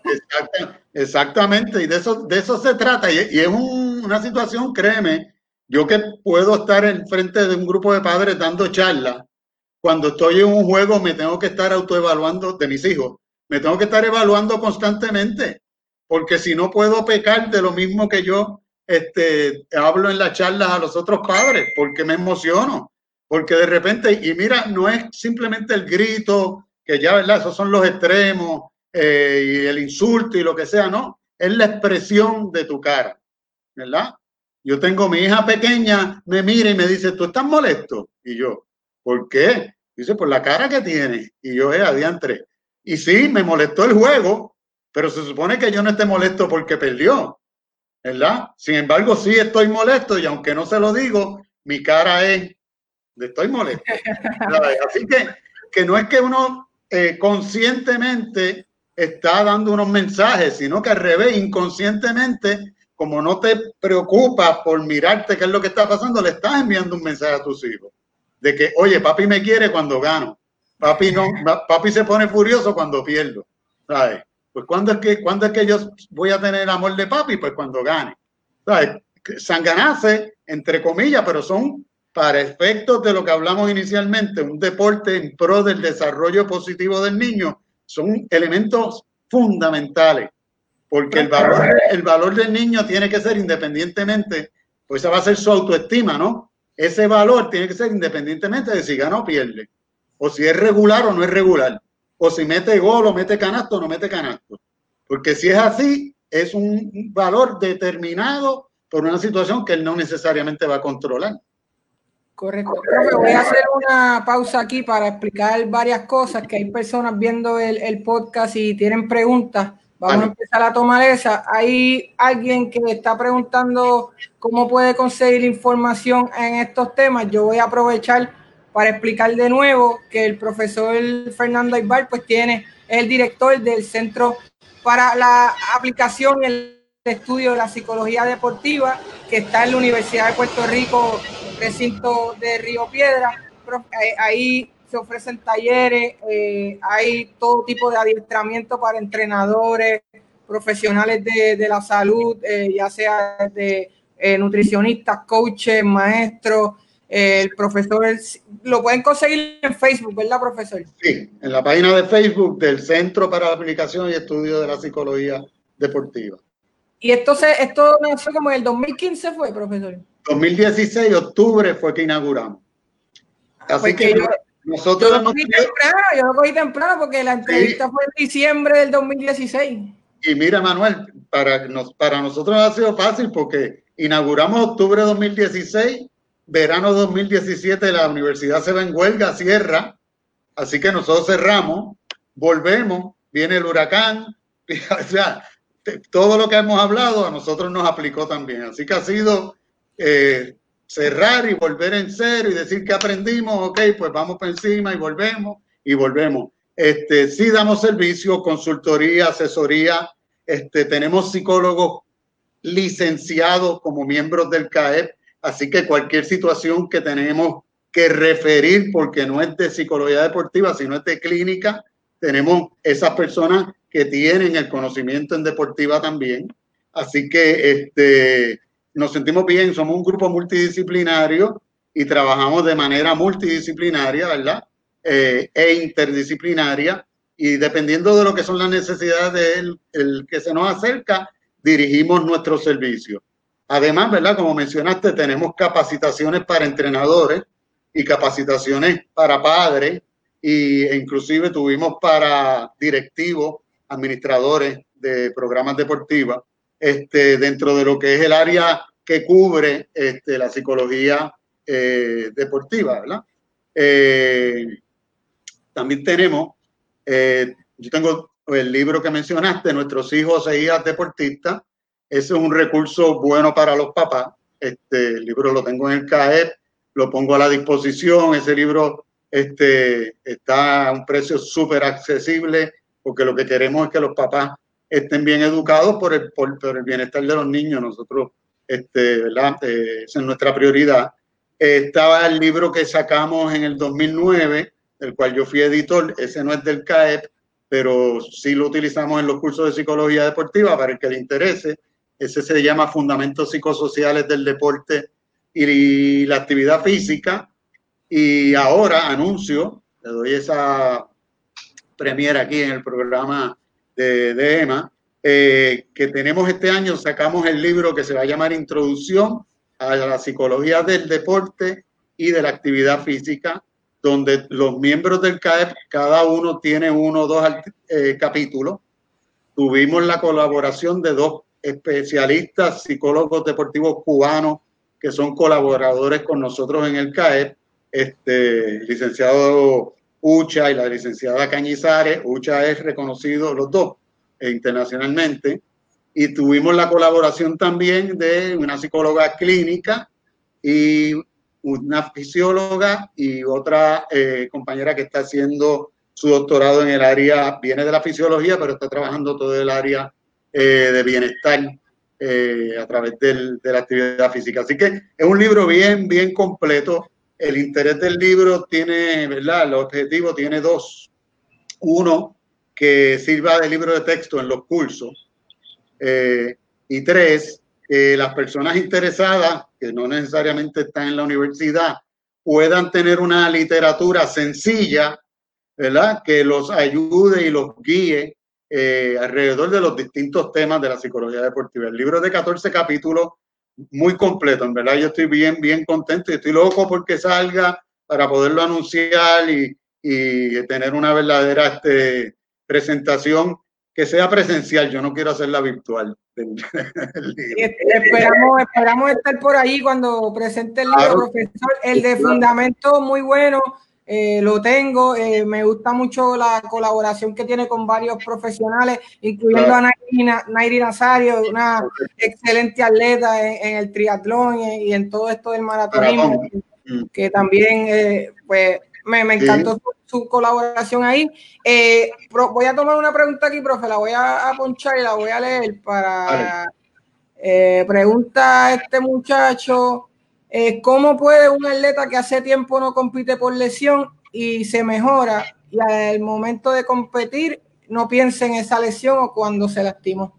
exactamente, y de eso, de eso se trata, y, es una situación, créeme, yo que puedo estar en frente de un grupo de padres dando charlas, cuando estoy en un juego me tengo que estar autoevaluando de mis hijos, me tengo que estar evaluando constantemente, porque si no puedo pecar de lo mismo que yo este, hablo en las charlas a los otros padres, porque me emociono, porque de repente, y mira, no es simplemente el grito, que ya, ¿verdad? Esos son los extremos, eh, y el insulto y lo que sea, no, es la expresión de tu cara, ¿verdad? Yo tengo mi hija pequeña, me mira y me dice, ¿tú estás molesto? Y yo, ¿por qué? Dice, por la cara que tiene. Y yo, eh, adiantre. Y sí, me molestó el juego, pero se supone que yo no esté molesto porque perdió, ¿verdad? Sin embargo, sí estoy molesto y aunque no se lo digo, mi cara es de estoy molesto. Así que, que no es que uno eh, conscientemente está dando unos mensajes, sino que al revés, inconscientemente como no te preocupas por mirarte qué es lo que está pasando, le estás enviando un mensaje a tus hijos de que, oye, papi me quiere cuando gano, papi no, papi se pone furioso cuando pierdo, ¿sabes? Pues cuando es que, cuando es que yo voy a tener amor de papi, pues cuando gane, ¿sabes? Sanganase, entre comillas, pero son para efectos de lo que hablamos inicialmente, un deporte en pro del desarrollo positivo del niño, son elementos fundamentales porque el valor, el valor del niño tiene que ser independientemente, pues esa va a ser su autoestima, ¿no? Ese valor tiene que ser independientemente de si gana o pierde, o si es regular o no es regular, o si mete gol o mete canasto o no mete canasto. Porque si es así, es un valor determinado por una situación que él no necesariamente va a controlar. Correcto. voy a hacer una pausa aquí para explicar varias cosas que hay personas viendo el, el podcast y tienen preguntas. Vamos a empezar a tomar esa. Hay alguien que está preguntando cómo puede conseguir información en estos temas. Yo voy a aprovechar para explicar de nuevo que el profesor Fernando Aybar pues tiene es el director del Centro para la Aplicación y el Estudio de la Psicología Deportiva que está en la Universidad de Puerto Rico, recinto de Río Piedra. Eh, ahí se ofrecen talleres, eh, hay todo tipo de adiestramiento para entrenadores, profesionales de, la salud, eh, ya sea de eh, nutricionistas, coaches, maestros, El profesor, lo pueden conseguir en Facebook, ¿verdad, profesor? Sí, en la página de Facebook del Centro para la Aplicación y Estudio de la Psicología Deportiva. ¿Y esto, se, esto nació como en el 2015 fue, profesor? 2016, octubre fue que inauguramos. Así pues que nosotros... Yo lo, cogí temprano, yo lo cogí temprano porque la entrevista fue en diciembre del 2016. Y mira, Manuel, para, nos, para nosotros ha sido fácil porque inauguramos octubre de 2016, verano 2017 la universidad se va en huelga, cierra, así que nosotros cerramos, volvemos, viene el huracán, o sea, todo lo que hemos hablado a nosotros nos aplicó también. Así que ha sido eh, cerrar y volver en cero y decir que aprendimos, ok, pues vamos por encima y volvemos y volvemos. Este, sí damos servicio, consultoría, asesoría, este, tenemos psicólogos licenciados como miembros del CAEP, así que cualquier situación que tenemos que referir, porque no es de psicología deportiva, sino es de clínica, tenemos esas personas que tienen el conocimiento en deportiva también. Así que este, nos sentimos bien, somos un grupo multidisciplinario y trabajamos de manera multidisciplinaria, ¿verdad? Eh, e interdisciplinaria. Y dependiendo de lo que son las necesidades del el que se nos acerca, dirigimos nuestro servicio. Además, ¿verdad? Como mencionaste, tenemos capacitaciones para entrenadores y capacitaciones para padres e inclusive tuvimos para directivos administradores de programas deportivos, este, dentro de lo que es el área que cubre este, la psicología eh, deportiva, ¿verdad? Eh, también tenemos, eh, yo tengo el libro que mencionaste, Nuestros hijos e hijas deportistas. Ese es un recurso bueno para los papás. Este el libro lo tengo en el CAEP, lo pongo a la disposición. Ese libro este, está a un precio súper accesible porque lo que queremos es que los papás estén bien educados por el, por, el bienestar de los niños. Nosotros, este, ¿verdad? Eh, esa es nuestra prioridad. estaba el libro que sacamos en el 2009, del cual yo fui editor, ese no es del CAEP, pero sí lo utilizamos en los cursos de psicología deportiva para el que le interese. Ese se llama Fundamentos Psicosociales del Deporte y la Actividad Física. Y ahora anuncio, le doy esa premier aquí en el programa de, de EMA, eh, que tenemos este año, sacamos el libro que se va a llamar Introducción a la Psicología del Deporte y de la Actividad Física, donde los miembros del CAEP, cada uno tiene uno o dos eh, capítulos. Tuvimos la colaboración de dos especialistas, psicólogos deportivos cubanos, que son colaboradores con nosotros en el CAEP, este, licenciado Ucha y la licenciada Cañizares. Ucha es reconocido los dos eh, internacionalmente. Y tuvimos la colaboración también de una psicóloga clínica y una fisióloga y otra eh, compañera que está haciendo su doctorado en el área, viene de la fisiología, pero está trabajando todo el área eh, de bienestar a través del, de la actividad física. Así que es un libro bien, bien completo el interés del libro tiene, ¿verdad? El objetivo tiene dos. Uno, que sirva de libro de texto en los cursos. Eh, y tres, que las personas interesadas, que no necesariamente están en la universidad, puedan tener una literatura sencilla, ¿verdad? Que los ayude y los guíe eh, alrededor de los distintos temas de la psicología deportiva. El libro de 14 capítulos muy completo, en verdad yo estoy bien, bien contento y estoy loco porque salga para poderlo anunciar y, y tener una verdadera este, presentación que sea presencial, yo no quiero hacerla virtual. esperamos, esperamos estar por ahí cuando presente el profesor. El de fundamento muy bueno, eh, lo tengo, eh, me gusta mucho la colaboración que tiene con varios profesionales, incluyendo a Nairi, Nazario, una excelente atleta en, el triatlón y, en todo esto del maratonismo, que, también eh, pues me, encantó su, colaboración ahí. voy a tomar una pregunta aquí, profe, la voy a, ponchar y la voy a leer para... pregunta este muchacho, eh, ¿Cómo puede un atleta que hace tiempo no compite por lesión y se mejora y al momento de competir no piensa en esa lesión o cuando se lastimó?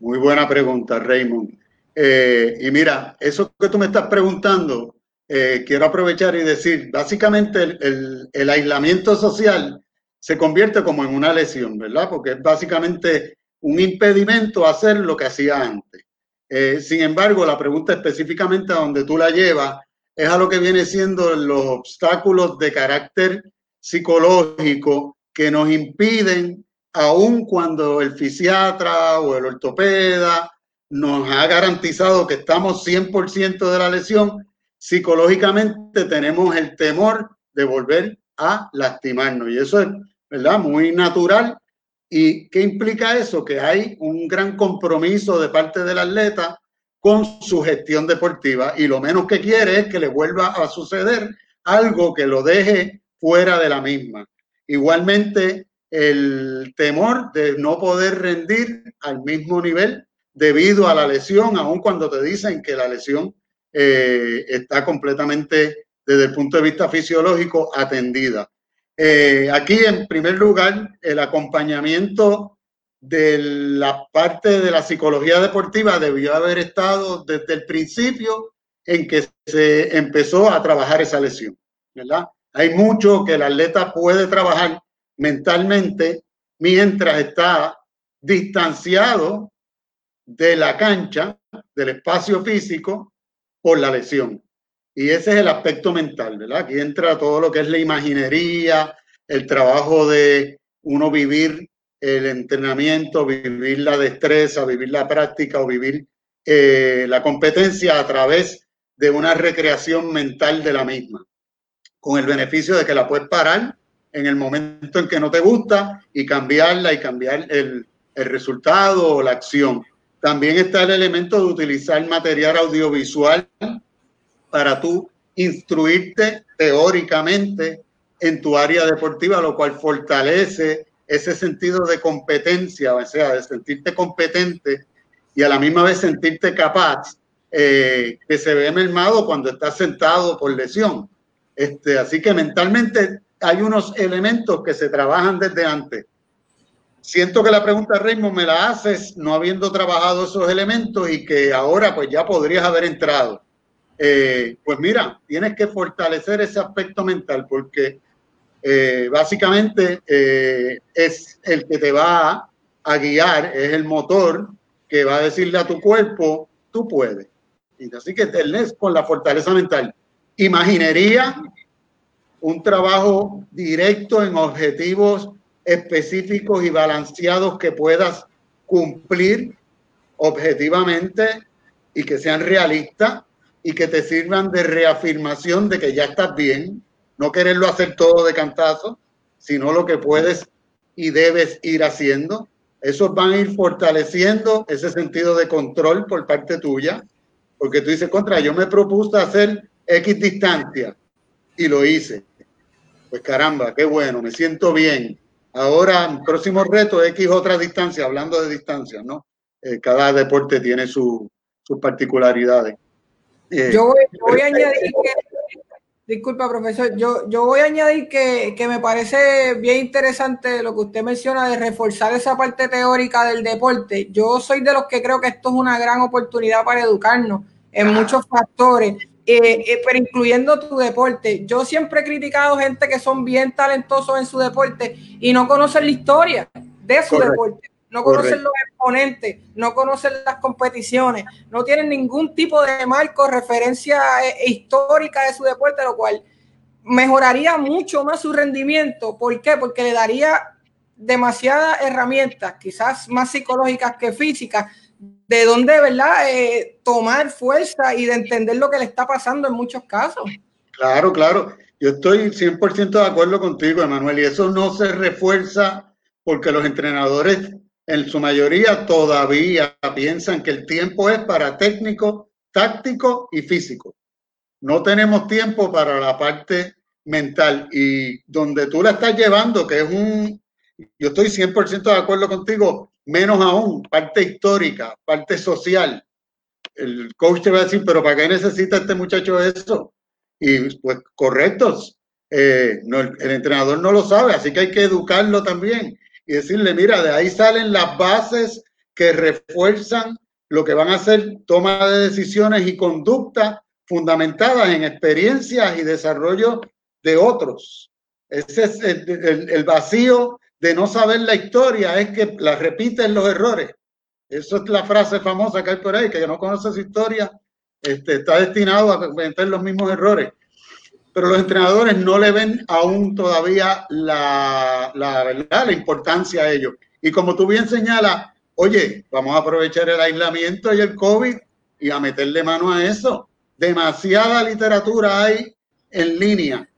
Muy buena pregunta, Raymond. Eh, y mira, eso que tú me estás preguntando, eh, quiero aprovechar y decir, básicamente el, aislamiento social se convierte como en una lesión, ¿verdad? Porque es básicamente un impedimento a hacer lo que hacía antes. Eh, sin embargo, la pregunta específicamente a donde tú la llevas es a lo que viene siendo los obstáculos de carácter psicológico que nos impiden, aun cuando el fisiatra o el ortopeda nos ha garantizado que estamos 100% de la lesión, psicológicamente tenemos el temor de volver a lastimarnos. Y eso es, ¿verdad? Muy natural. ¿Y qué implica eso? Que hay un gran compromiso de parte del atleta con su gestión deportiva y lo menos que quiere es que le vuelva a suceder algo que lo deje fuera de la misma. Igualmente, el temor de no poder rendir al mismo nivel debido a la lesión, aun cuando te dicen que la lesión eh, está completamente desde el punto de vista fisiológico atendida. Eh, aquí, en primer lugar, el acompañamiento de la parte de la psicología deportiva debió haber estado desde el principio en que se empezó a trabajar esa lesión, ¿verdad? Hay mucho que el atleta puede trabajar mentalmente mientras está distanciado de la cancha, del espacio físico, por la lesión. Y ese es el aspecto mental, ¿verdad? Aquí entra todo lo que es la imaginería, el trabajo de uno vivir el entrenamiento, vivir la destreza, vivir la práctica o vivir eh, la competencia a través de una recreación mental de la misma, con el beneficio de que la puedes parar en el momento en que no te gusta y cambiarla y cambiar el, el resultado o la acción. También está el elemento de utilizar material audiovisual para tú instruirte teóricamente en tu área deportiva, lo cual fortalece ese sentido de competencia, o sea, de sentirte competente y a la misma vez sentirte capaz, eh, que se ve mermado cuando estás sentado por lesión. Este, así que mentalmente hay unos elementos que se trabajan desde antes siento que la pregunta, Raymond, me la haces no habiendo trabajado esos elementos y que ahora pues ya podrías haber entrado. Eh, pues mira, tienes que fortalecer ese aspecto mental porque eh, básicamente eh, es el que te va a, guiar, es el motor que va a decirle a tu cuerpo, tú puedes. Y así que tenés con la fortaleza mental. Imaginería, un trabajo directo en objetivos específicos y balanceados que puedas cumplir objetivamente y que sean realistas y que te sirvan de reafirmación de que ya estás bien, no quererlo hacer todo de cantazo, sino lo que puedes y debes ir haciendo. Esos van a ir fortaleciendo ese sentido de control por parte tuya, porque tú dices, contra, yo me propuse hacer X distancia y lo hice. Pues caramba, qué bueno, me siento bien Ahora, próximo reto, X otra distancia, hablando de distancia, ¿no? Eh, cada deporte tiene sus particularidades. Eh, yo, voy, a añadir que, disculpa profesor, yo, yo voy a añadir que, que, me parece bien interesante lo que usted menciona de reforzar esa parte teórica del deporte. Yo soy de los que creo que esto es una gran oportunidad para educarnos en muchos factores eh, eh, pero incluyendo tu deporte. Yo siempre he criticado gente que son bien talentosos en su deporte y no conocen la historia de su deporte, no conocen los exponentes, no conocen las competiciones, no tienen ningún tipo de marco, referencia eh, histórica de su deporte, lo cual mejoraría mucho más su rendimiento. ¿Por qué? Porque le daría demasiadas herramientas, quizás más psicológicas que físicas, de dónde, ¿verdad? Eh, tomar fuerza y de entender lo que le está pasando en muchos casos. Claro, claro. Yo estoy 100% de acuerdo contigo, Emanuel, y eso no se refuerza porque los entrenadores en su mayoría todavía piensan que el tiempo es para técnico, táctico y físico. No tenemos tiempo para la parte mental y donde tú la estás llevando, que es un, yo estoy 100% de acuerdo contigo, menos aún, parte histórica, parte social. El coach te va a decir, pero ¿para qué necesita este muchacho eso? Y pues correctos, eh, el, entrenador no lo sabe, así que hay que educarlo también y decirle, mira, de ahí salen las bases que refuerzan lo que van a ser toma de decisiones y conducta fundamentadas en experiencias y desarrollo de otros. Ese es el, vacío de no saber la historia, es que la repiten los errores. Eso es la frase famosa que hay por ahí, que no conoce su historia, este, está destinado a cometer los mismos errores. Pero los entrenadores no le ven aún todavía la, la, importancia a ellos. Y como tú bien señalas, oye, vamos a aprovechar el aislamiento y el COVID y a meterle mano a eso. Demasiada literatura hay en línea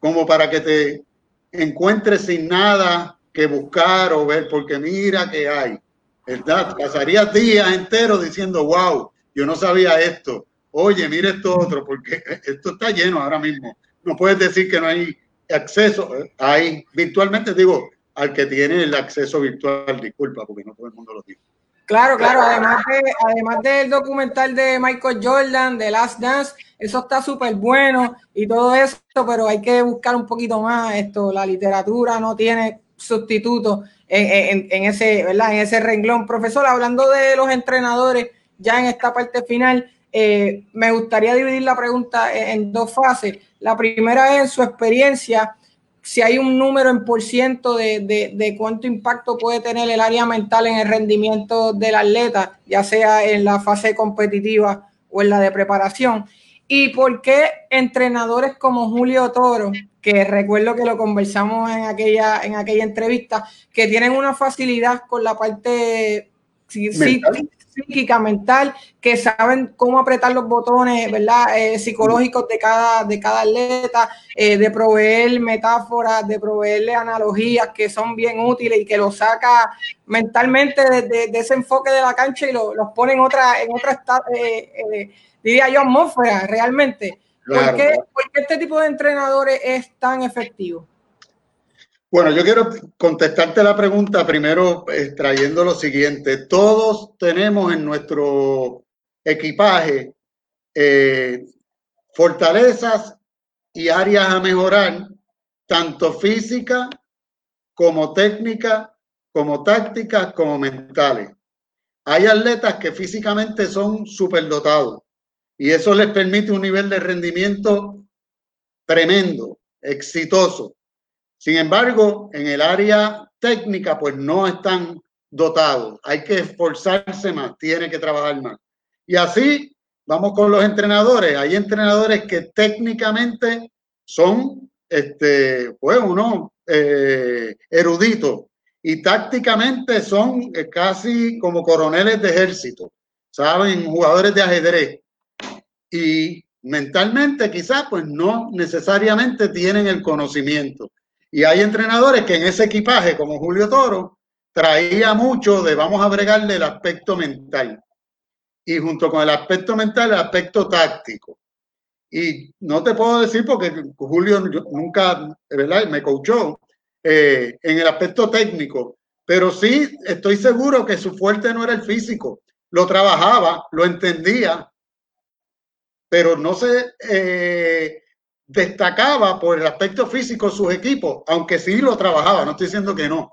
como para que te encuentres sin nada que buscar o ver, porque mira que hay, ¿verdad? Pasarías días enteros diciendo, wow, yo no sabía esto, oye, mire esto otro, porque esto está lleno ahora mismo. No puedes decir que no hay acceso, hay virtualmente, digo, al que tiene el acceso virtual, disculpa, porque no todo el mundo lo tiene. Claro, claro, además, de, además del documental de Michael Jordan, de Last Dance, eso está súper bueno y todo esto, pero hay que buscar un poquito más esto, la literatura no tiene sustituto en, en, ese, ¿verdad? En ese renglón. Profesor, hablando de los entrenadores, ya en esta parte final, eh, me gustaría dividir la pregunta en dos fases. La primera es su experiencia si hay un número en por ciento de, de, cuánto impacto puede tener el área mental en el rendimiento del atleta, ya sea en la fase competitiva o en la de preparación. Y por qué entrenadores como Julio Toro, que recuerdo que lo conversamos en aquella, en aquella entrevista, que tienen una facilidad con la parte psíquica, mental, que saben cómo apretar los botones, ¿verdad? Eh, psicológicos de cada, de cada atleta, eh, de proveer metáforas, de proveerle analogías que son bien útiles y que lo saca mentalmente de, ese enfoque de la cancha y los pone en otra, en otra eh, diría yo, atmósfera realmente. ¿Por, qué, ¿Por qué este tipo de entrenadores es tan efectivo? Bueno, yo quiero contestarte la pregunta primero extrayendo lo siguiente. Todos tenemos en nuestro equipaje eh, fortalezas y áreas a mejorar, tanto física como técnica, como tácticas, como mentales. Hay atletas que físicamente son superdotados y eso les permite un nivel de rendimiento tremendo, exitoso sin embargo, en el área técnica, pues no están dotados. Hay que esforzarse más, tiene que trabajar más. Y así vamos con los entrenadores. Hay entrenadores que técnicamente son, este, pues, uno eh, eruditos y tácticamente son eh, casi como coroneles de ejército, saben, jugadores de ajedrez. Y mentalmente quizás, pues no necesariamente tienen el conocimiento. Y hay entrenadores que en ese equipaje, como Julio Toro, traía mucho de vamos a bregarle el aspecto mental. Y junto con el aspecto mental, el aspecto táctico. Y no te puedo decir porque Julio nunca, ¿verdad? Me coachó eh, en el aspecto técnico, pero sí estoy seguro que su fuerte no era el físico. Lo trabajaba, lo entendía, pero no se eh, destacaba por el aspecto físico sus equipos, aunque sí lo trabajaba, no estoy diciendo que no.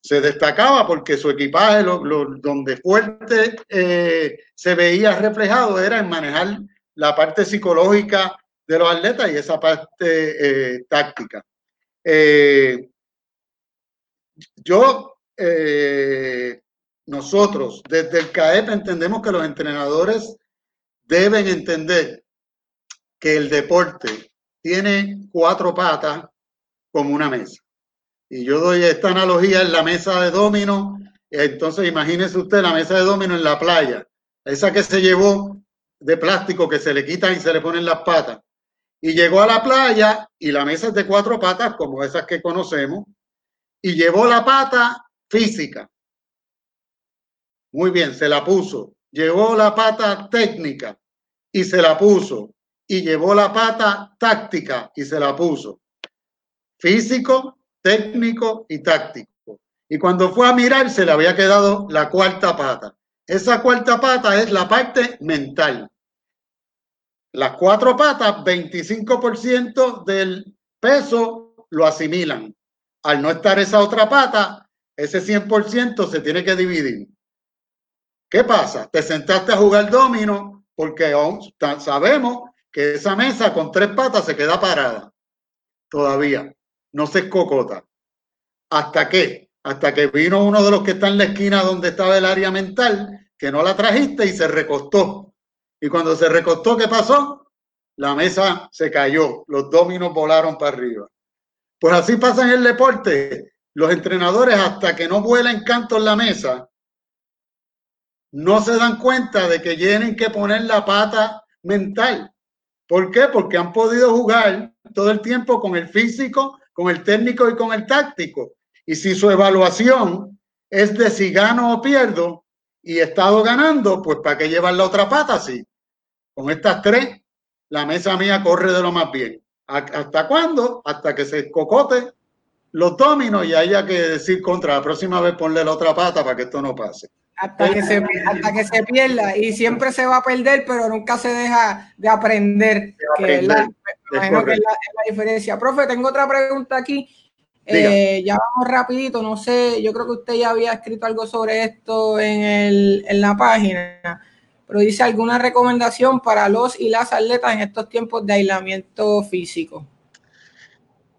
Se destacaba porque su equipaje, lo, donde fuerte eh, se veía reflejado era en manejar la parte psicológica de los atletas y esa parte eh, táctica. Eh, yo, nosotros desde el CAEP entendemos que los entrenadores deben entender que el deporte tiene cuatro patas como una mesa. Y yo doy esta analogía en la mesa de domino. Entonces imagínese usted la mesa de domino en la playa. Esa que se llevó de plástico que se le quitan y se le ponen las patas. Y llegó a la playa y la mesa es de cuatro patas como esas que conocemos. Y llevó la pata física. Muy bien, se la puso. Llevó la pata técnica y se la puso y llevó la pata táctica y se la puso. Físico, técnico y táctico. Y cuando fue a mirar se le había quedado la cuarta pata. Esa cuarta pata es la parte mental. Las cuatro patas, 25% del peso lo asimilan. Al no estar esa otra pata, ese 100% se tiene que dividir. ¿Qué pasa? Te sentaste a jugar domino porque sabemos esa mesa con tres patas se queda parada. Todavía no se escocota. ¿Hasta qué? Hasta que vino uno de los que está en la esquina donde estaba el área mental, que no la trajiste y se recostó. Y cuando se recostó, ¿qué pasó? La mesa se cayó, los dominos volaron para arriba. Pues así pasa en el deporte. Los entrenadores, hasta que no vuelan canto en la mesa, no se dan cuenta de que tienen que poner la pata mental. ¿Por qué? Porque han podido jugar todo el tiempo con el físico, con el técnico y con el táctico. Y si su evaluación es de si gano o pierdo y he estado ganando, pues ¿para qué llevar la otra pata Sí, Con estas tres, la mesa mía corre de lo más bien. ¿Hasta cuándo? Hasta que se cocote los dominos y haya que decir contra la próxima vez ponle la otra pata para que esto no pase hasta que, se, hasta que se pierda y siempre se va a perder, pero nunca se deja de aprender, que, es la, diferencia. Profe, tengo otra pregunta aquí. Eh, ya vamos rapidito, no sé, yo creo que usted ya había escrito algo sobre esto en, el, en la página, pero dice alguna recomendación para los y las atletas en estos tiempos de aislamiento físico.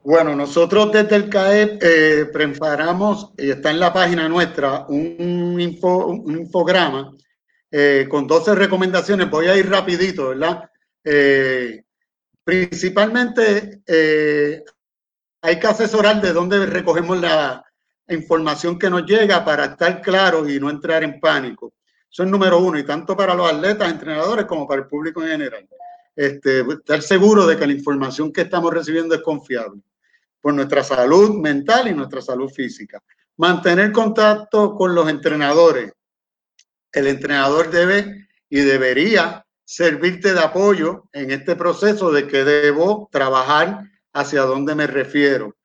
Bueno, nosotros desde el CAEP eh, preparamos, y está en la página nuestra, un, info, un infograma eh, con 12 recomendaciones. Voy a ir rapidito, ¿verdad? Eh, principalmente hay que asesorar de dónde recogemos la información que nos llega para estar claros y no entrar en pánico. Eso es número uno, y tanto para los atletas, entrenadores, como para el público en general. Este, estar seguro de que la información que estamos recibiendo es confiable por nuestra salud mental y nuestra salud física. Mantener contacto con los entrenadores. El entrenador debe y debería servirte de apoyo en este proceso de que debo trabajar hacia dónde me refiero.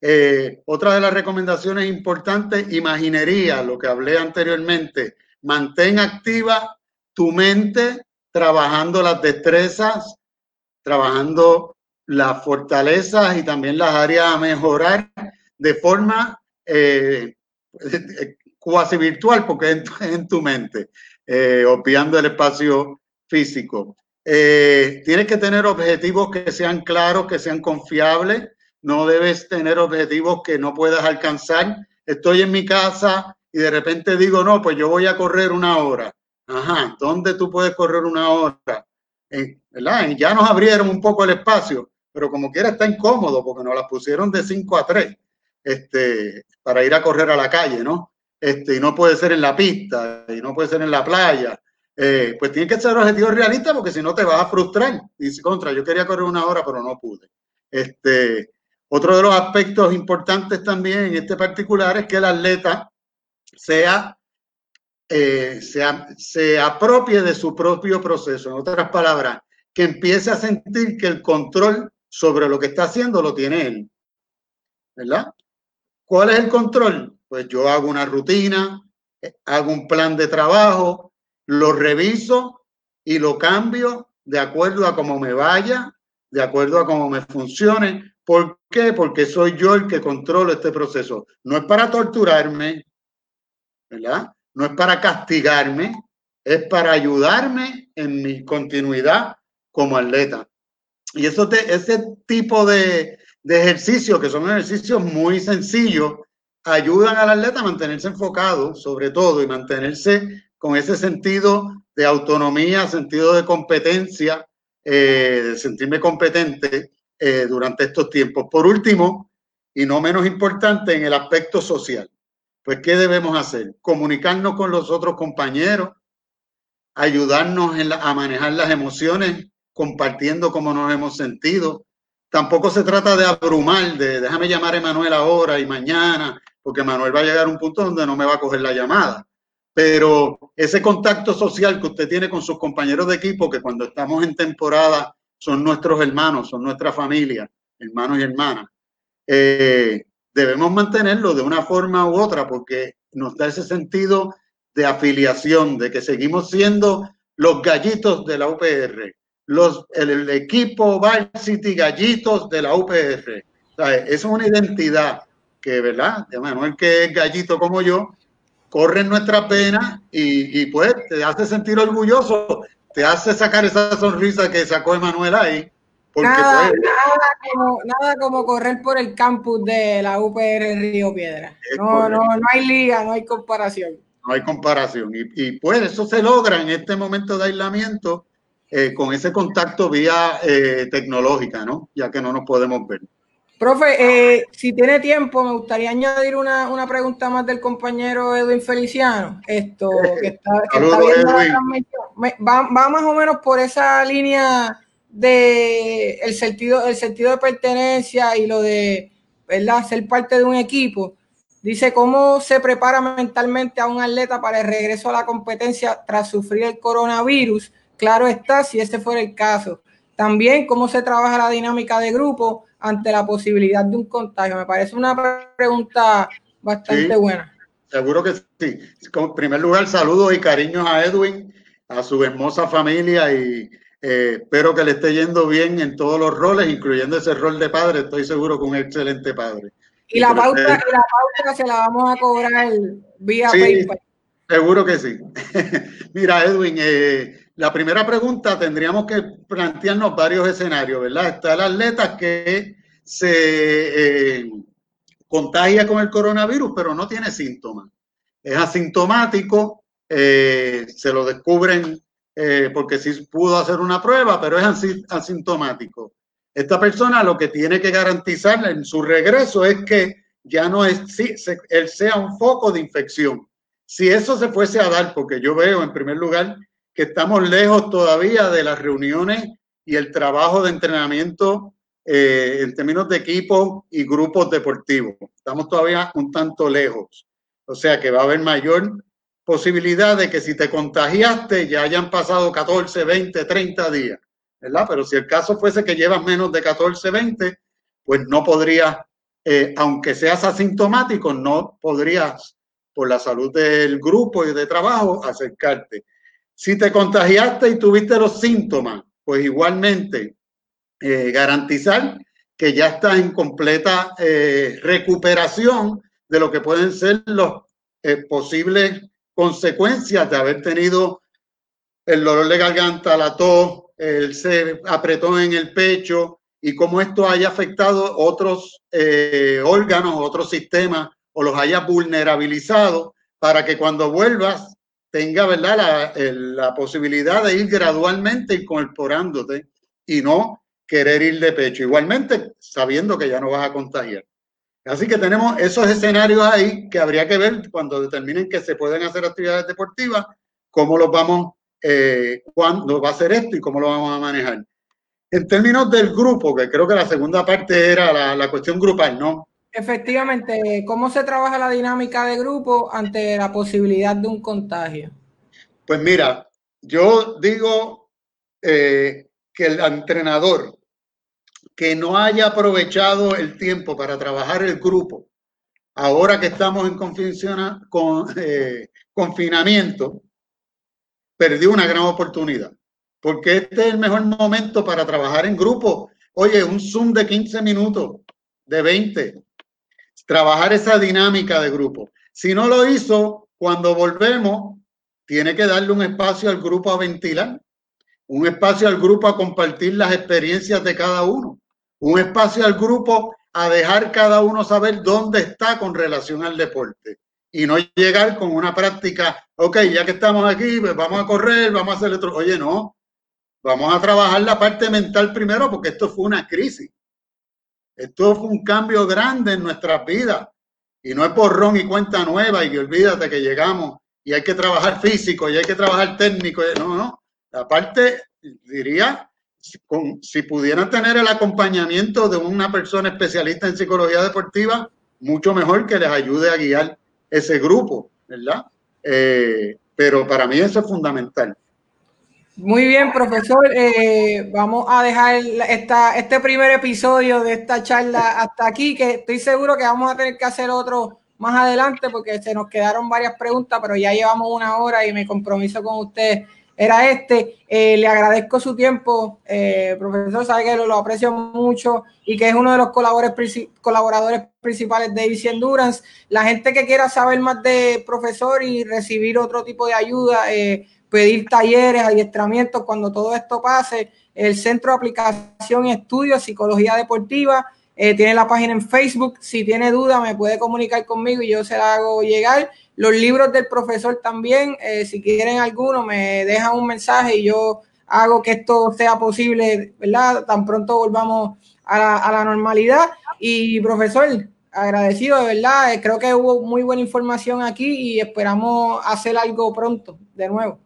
Eh, otra de las recomendaciones importantes, imaginería, lo que hablé anteriormente, mantén activa tu mente trabajando las destrezas, trabajando las fortalezas y también las áreas a mejorar de forma eh, cuasi virtual, porque es en, tu mente, eh, obviando el espacio físico. Eh, tienes que tener objetivos que sean claros, que sean confiables. No debes tener objetivos que no puedas alcanzar. Estoy en mi casa y de repente digo, no, pues yo voy a correr una hora. Ajá, ¿dónde tú puedes correr una hora? ¿verdad? Ya nos abrieron un poco el espacio pero como quiera está incómodo porque nos las pusieron de 5 a 3 este, para ir a correr a la calle, ¿no? Este, y no puede ser en la pista, y no puede ser en la playa. Eh, pues tiene que ser objetivo realista porque si no te vas a frustrar. Dice, contra, yo quería correr una hora, pero no pude. Este, otro de los aspectos importantes también en este particular es que el atleta sea, eh, sea, se apropie de su propio proceso. En otras palabras, que empiece a sentir que el control sobre lo que está haciendo lo tiene él. ¿Verdad? ¿Cuál es el control? Pues yo hago una rutina, hago un plan de trabajo, lo reviso y lo cambio de acuerdo a cómo me vaya, de acuerdo a cómo me funcione. ¿Por qué? Porque soy yo el que controlo este proceso. No es para torturarme, ¿verdad? No es para castigarme, es para ayudarme en mi continuidad como atleta. Y eso ese tipo de, de ejercicios, que son ejercicios muy sencillos, ayudan al atleta a mantenerse enfocado, sobre todo, y mantenerse con ese sentido de autonomía, sentido de competencia, eh, de sentirme competente eh, durante estos tiempos. Por último, y no menos importante, en el aspecto social. Pues, ¿qué debemos hacer? Comunicarnos con los otros compañeros, ayudarnos a manejar las emociones compartiendo cómo nos hemos sentido. Tampoco se trata de abrumar, de déjame llamar a Emanuel ahora y mañana, porque Manuel va a llegar a un punto donde no me va a coger la llamada. Pero ese contacto social que usted tiene con sus compañeros de equipo, que cuando estamos en temporada son nuestros hermanos, son nuestra familia, hermanos y hermanas, eh, debemos mantenerlo de una forma u otra porque nos da ese sentido de afiliación, de que seguimos siendo los gallitos de la UPR, los, el, equipo Varsity Gallitos de la UPR. es una identidad que, ¿verdad? De Manuel, que es gallito como yo, corre en nuestra pena y, y, pues te hace sentir orgulloso te hace sacar esa sonrisa que sacó Emanuel ahí. Porque nada, nada, como, correr por el campus de la UPR Río Piedra. No, no, no hay liga, no hay comparación. No hay comparación. Y, y pues eso se logra en este momento de aislamiento eh, con ese contacto vía eh, tecnológica, ¿no? Ya que no nos podemos ver. Profe, eh, si tiene tiempo, me gustaría añadir una, una, pregunta más del compañero Edwin Feliciano. Esto que está, que está. Va, va, más o menos por esa línea de el sentido, el sentido de pertenencia y lo de ¿verdad? ser parte de un equipo. Dice cómo se prepara mentalmente a un atleta para el regreso a la competencia tras sufrir el coronavirus Claro está, si ese fuera el caso. También cómo se trabaja la dinámica de grupo ante la posibilidad de un contagio. Me parece una pregunta bastante buena. Seguro que sí. En primer lugar, saludos y cariños a Edwin, a su hermosa familia y eh, espero que le esté yendo bien en todos los roles, incluyendo ese rol de padre. Estoy seguro que un excelente padre. Y la, pauta, la pauta se la vamos a cobrar vía PayPal. Seguro que sí. Mira, Edwin, eh, la primera pregunta tendríamos que plantearnos varios escenarios, ¿verdad? Está el atleta que se eh, contagia con el coronavirus, pero no tiene síntomas. Es asintomático, eh, se lo descubren eh, porque sí pudo hacer una prueba, pero es asintomático. Esta persona lo que tiene que garantizar en su regreso es que ya no es, sí, él sea un foco de infección. Si eso se fuese a dar, porque yo veo en primer lugar que estamos lejos todavía de las reuniones y el trabajo de entrenamiento eh, en términos de equipos y grupos deportivos. Estamos todavía un tanto lejos. O sea que va a haber mayor posibilidad de que si te contagiaste ya hayan pasado 14, 20, 30 días, ¿verdad? Pero si el caso fuese que llevas menos de 14, 20, pues no podrías, eh, aunque seas asintomático, no podrías, por la salud del grupo y de trabajo, acercarte. Si te contagiaste y tuviste los síntomas, pues igualmente eh, garantizar que ya estás en completa eh, recuperación de lo que pueden ser las eh, posibles consecuencias de haber tenido el dolor de garganta, la tos, el se apretó en el pecho y cómo esto haya afectado otros órganos, otros sistemas o los haya vulnerabilizado para que cuando vuelvas tenga ¿verdad? La, la, posibilidad de ir gradualmente incorporándote y no querer ir de pecho. Igualmente, sabiendo que ya no vas a contagiar. Así que tenemos esos escenarios ahí que habría que ver cuando determinen que se pueden hacer actividades deportivas, cómo los vamos, eh, cuándo va a ser esto y cómo lo vamos a manejar. En términos del grupo, que creo que la segunda parte era la, la cuestión grupal, ¿no? Efectivamente, ¿cómo se trabaja la dinámica de grupo ante la posibilidad de un contagio? Pues mira, yo digo eh, que el entrenador que no haya aprovechado el tiempo para trabajar el grupo, ahora que estamos en con, eh, confinamiento, perdió una gran oportunidad, porque este es el mejor momento para trabajar en grupo. Oye, un Zoom de 15 minutos, de 20, trabajar esa dinámica de grupo. Si no lo hizo, cuando volvemos, tiene que darle un espacio al grupo a ventilar, un espacio al grupo a compartir las experiencias de cada uno, un espacio al grupo a dejar cada uno saber dónde está con relación al deporte y no llegar con una práctica, ok, ya que estamos aquí, pues vamos a correr, vamos a hacer otro. Oye, no, vamos a trabajar la parte mental primero porque esto fue una crisis. Esto fue un cambio grande en nuestras vidas. Y no es borrón y cuenta nueva y que olvídate que llegamos y hay que trabajar físico y hay que trabajar técnico. No, no. Aparte, diría, si pudieran tener el acompañamiento de una persona especialista en psicología deportiva, mucho mejor que les ayude a guiar ese grupo, ¿verdad? Eh, pero para mí eso es fundamental. Muy bien, profesor. Eh, vamos a dejar esta, este primer episodio de esta charla hasta aquí, que estoy seguro que vamos a tener que hacer otro más adelante porque se nos quedaron varias preguntas, pero ya llevamos una hora y me compromiso con usted era este. Eh, le agradezco su tiempo, eh, profesor, sabe que lo, aprecio mucho y que es uno de los colaboradores, colaboradores principales de Easy Endurance. La gente que quiera saber más de profesor y recibir otro tipo de ayuda, eh, pedir talleres, adiestramientos, cuando todo esto pase, el Centro de Aplicación y Estudios Psicología Deportiva tiene la página en Facebook. Si tiene duda, me puede comunicar conmigo y yo se la hago llegar. Los libros del profesor también, eh, si quieren alguno, me dejan un mensaje y yo hago que esto sea posible, ¿verdad? Tan pronto volvamos a la, normalidad. Y profesor, agradecido, de verdad. Eh, creo que hubo muy buena información aquí y esperamos hacer algo pronto, de nuevo.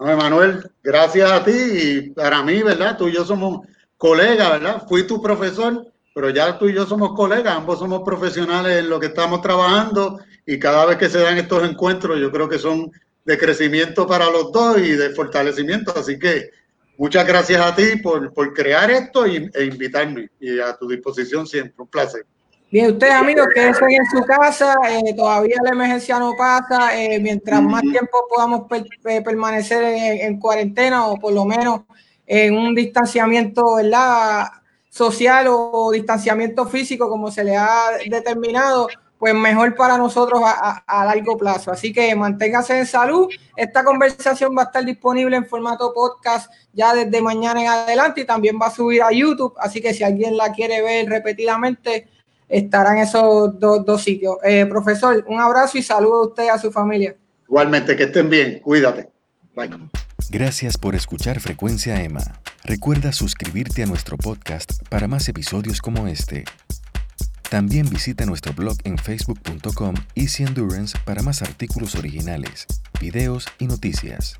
Manuel, gracias a ti y para mí, ¿verdad? Tú y yo somos colegas, ¿verdad? Fui tu profesor, pero ya tú y yo somos colegas, ambos somos profesionales en lo que estamos trabajando y cada vez que se dan estos encuentros yo creo que son de crecimiento para los dos y de fortalecimiento. Así que muchas gracias a ti por, por crear esto y, e invitarme y a tu disposición siempre. Un placer. Bien, ustedes amigos, quédense en su casa, eh, todavía la emergencia no pasa, eh, mientras más tiempo podamos eh, permanecer en, en, cuarentena o por lo menos en un distanciamiento ¿verdad? social o distanciamiento físico como se le ha determinado, pues mejor para nosotros a, largo plazo. Así que manténgase en salud. Esta conversación va a estar disponible en formato podcast ya desde mañana en adelante y también va a subir a YouTube. Así que si alguien la quiere ver repetidamente, estará en esos dos, sitios. Eh, profesor, un abrazo y saludo a usted y a su familia. Igualmente, que estén bien. Cuídate. Bye. Gracias por escuchar Frecuencia Emma. Recuerda suscribirte a nuestro podcast para más episodios como este. También visita nuestro blog en facebook.com Easy Endurance para más artículos originales, videos y noticias.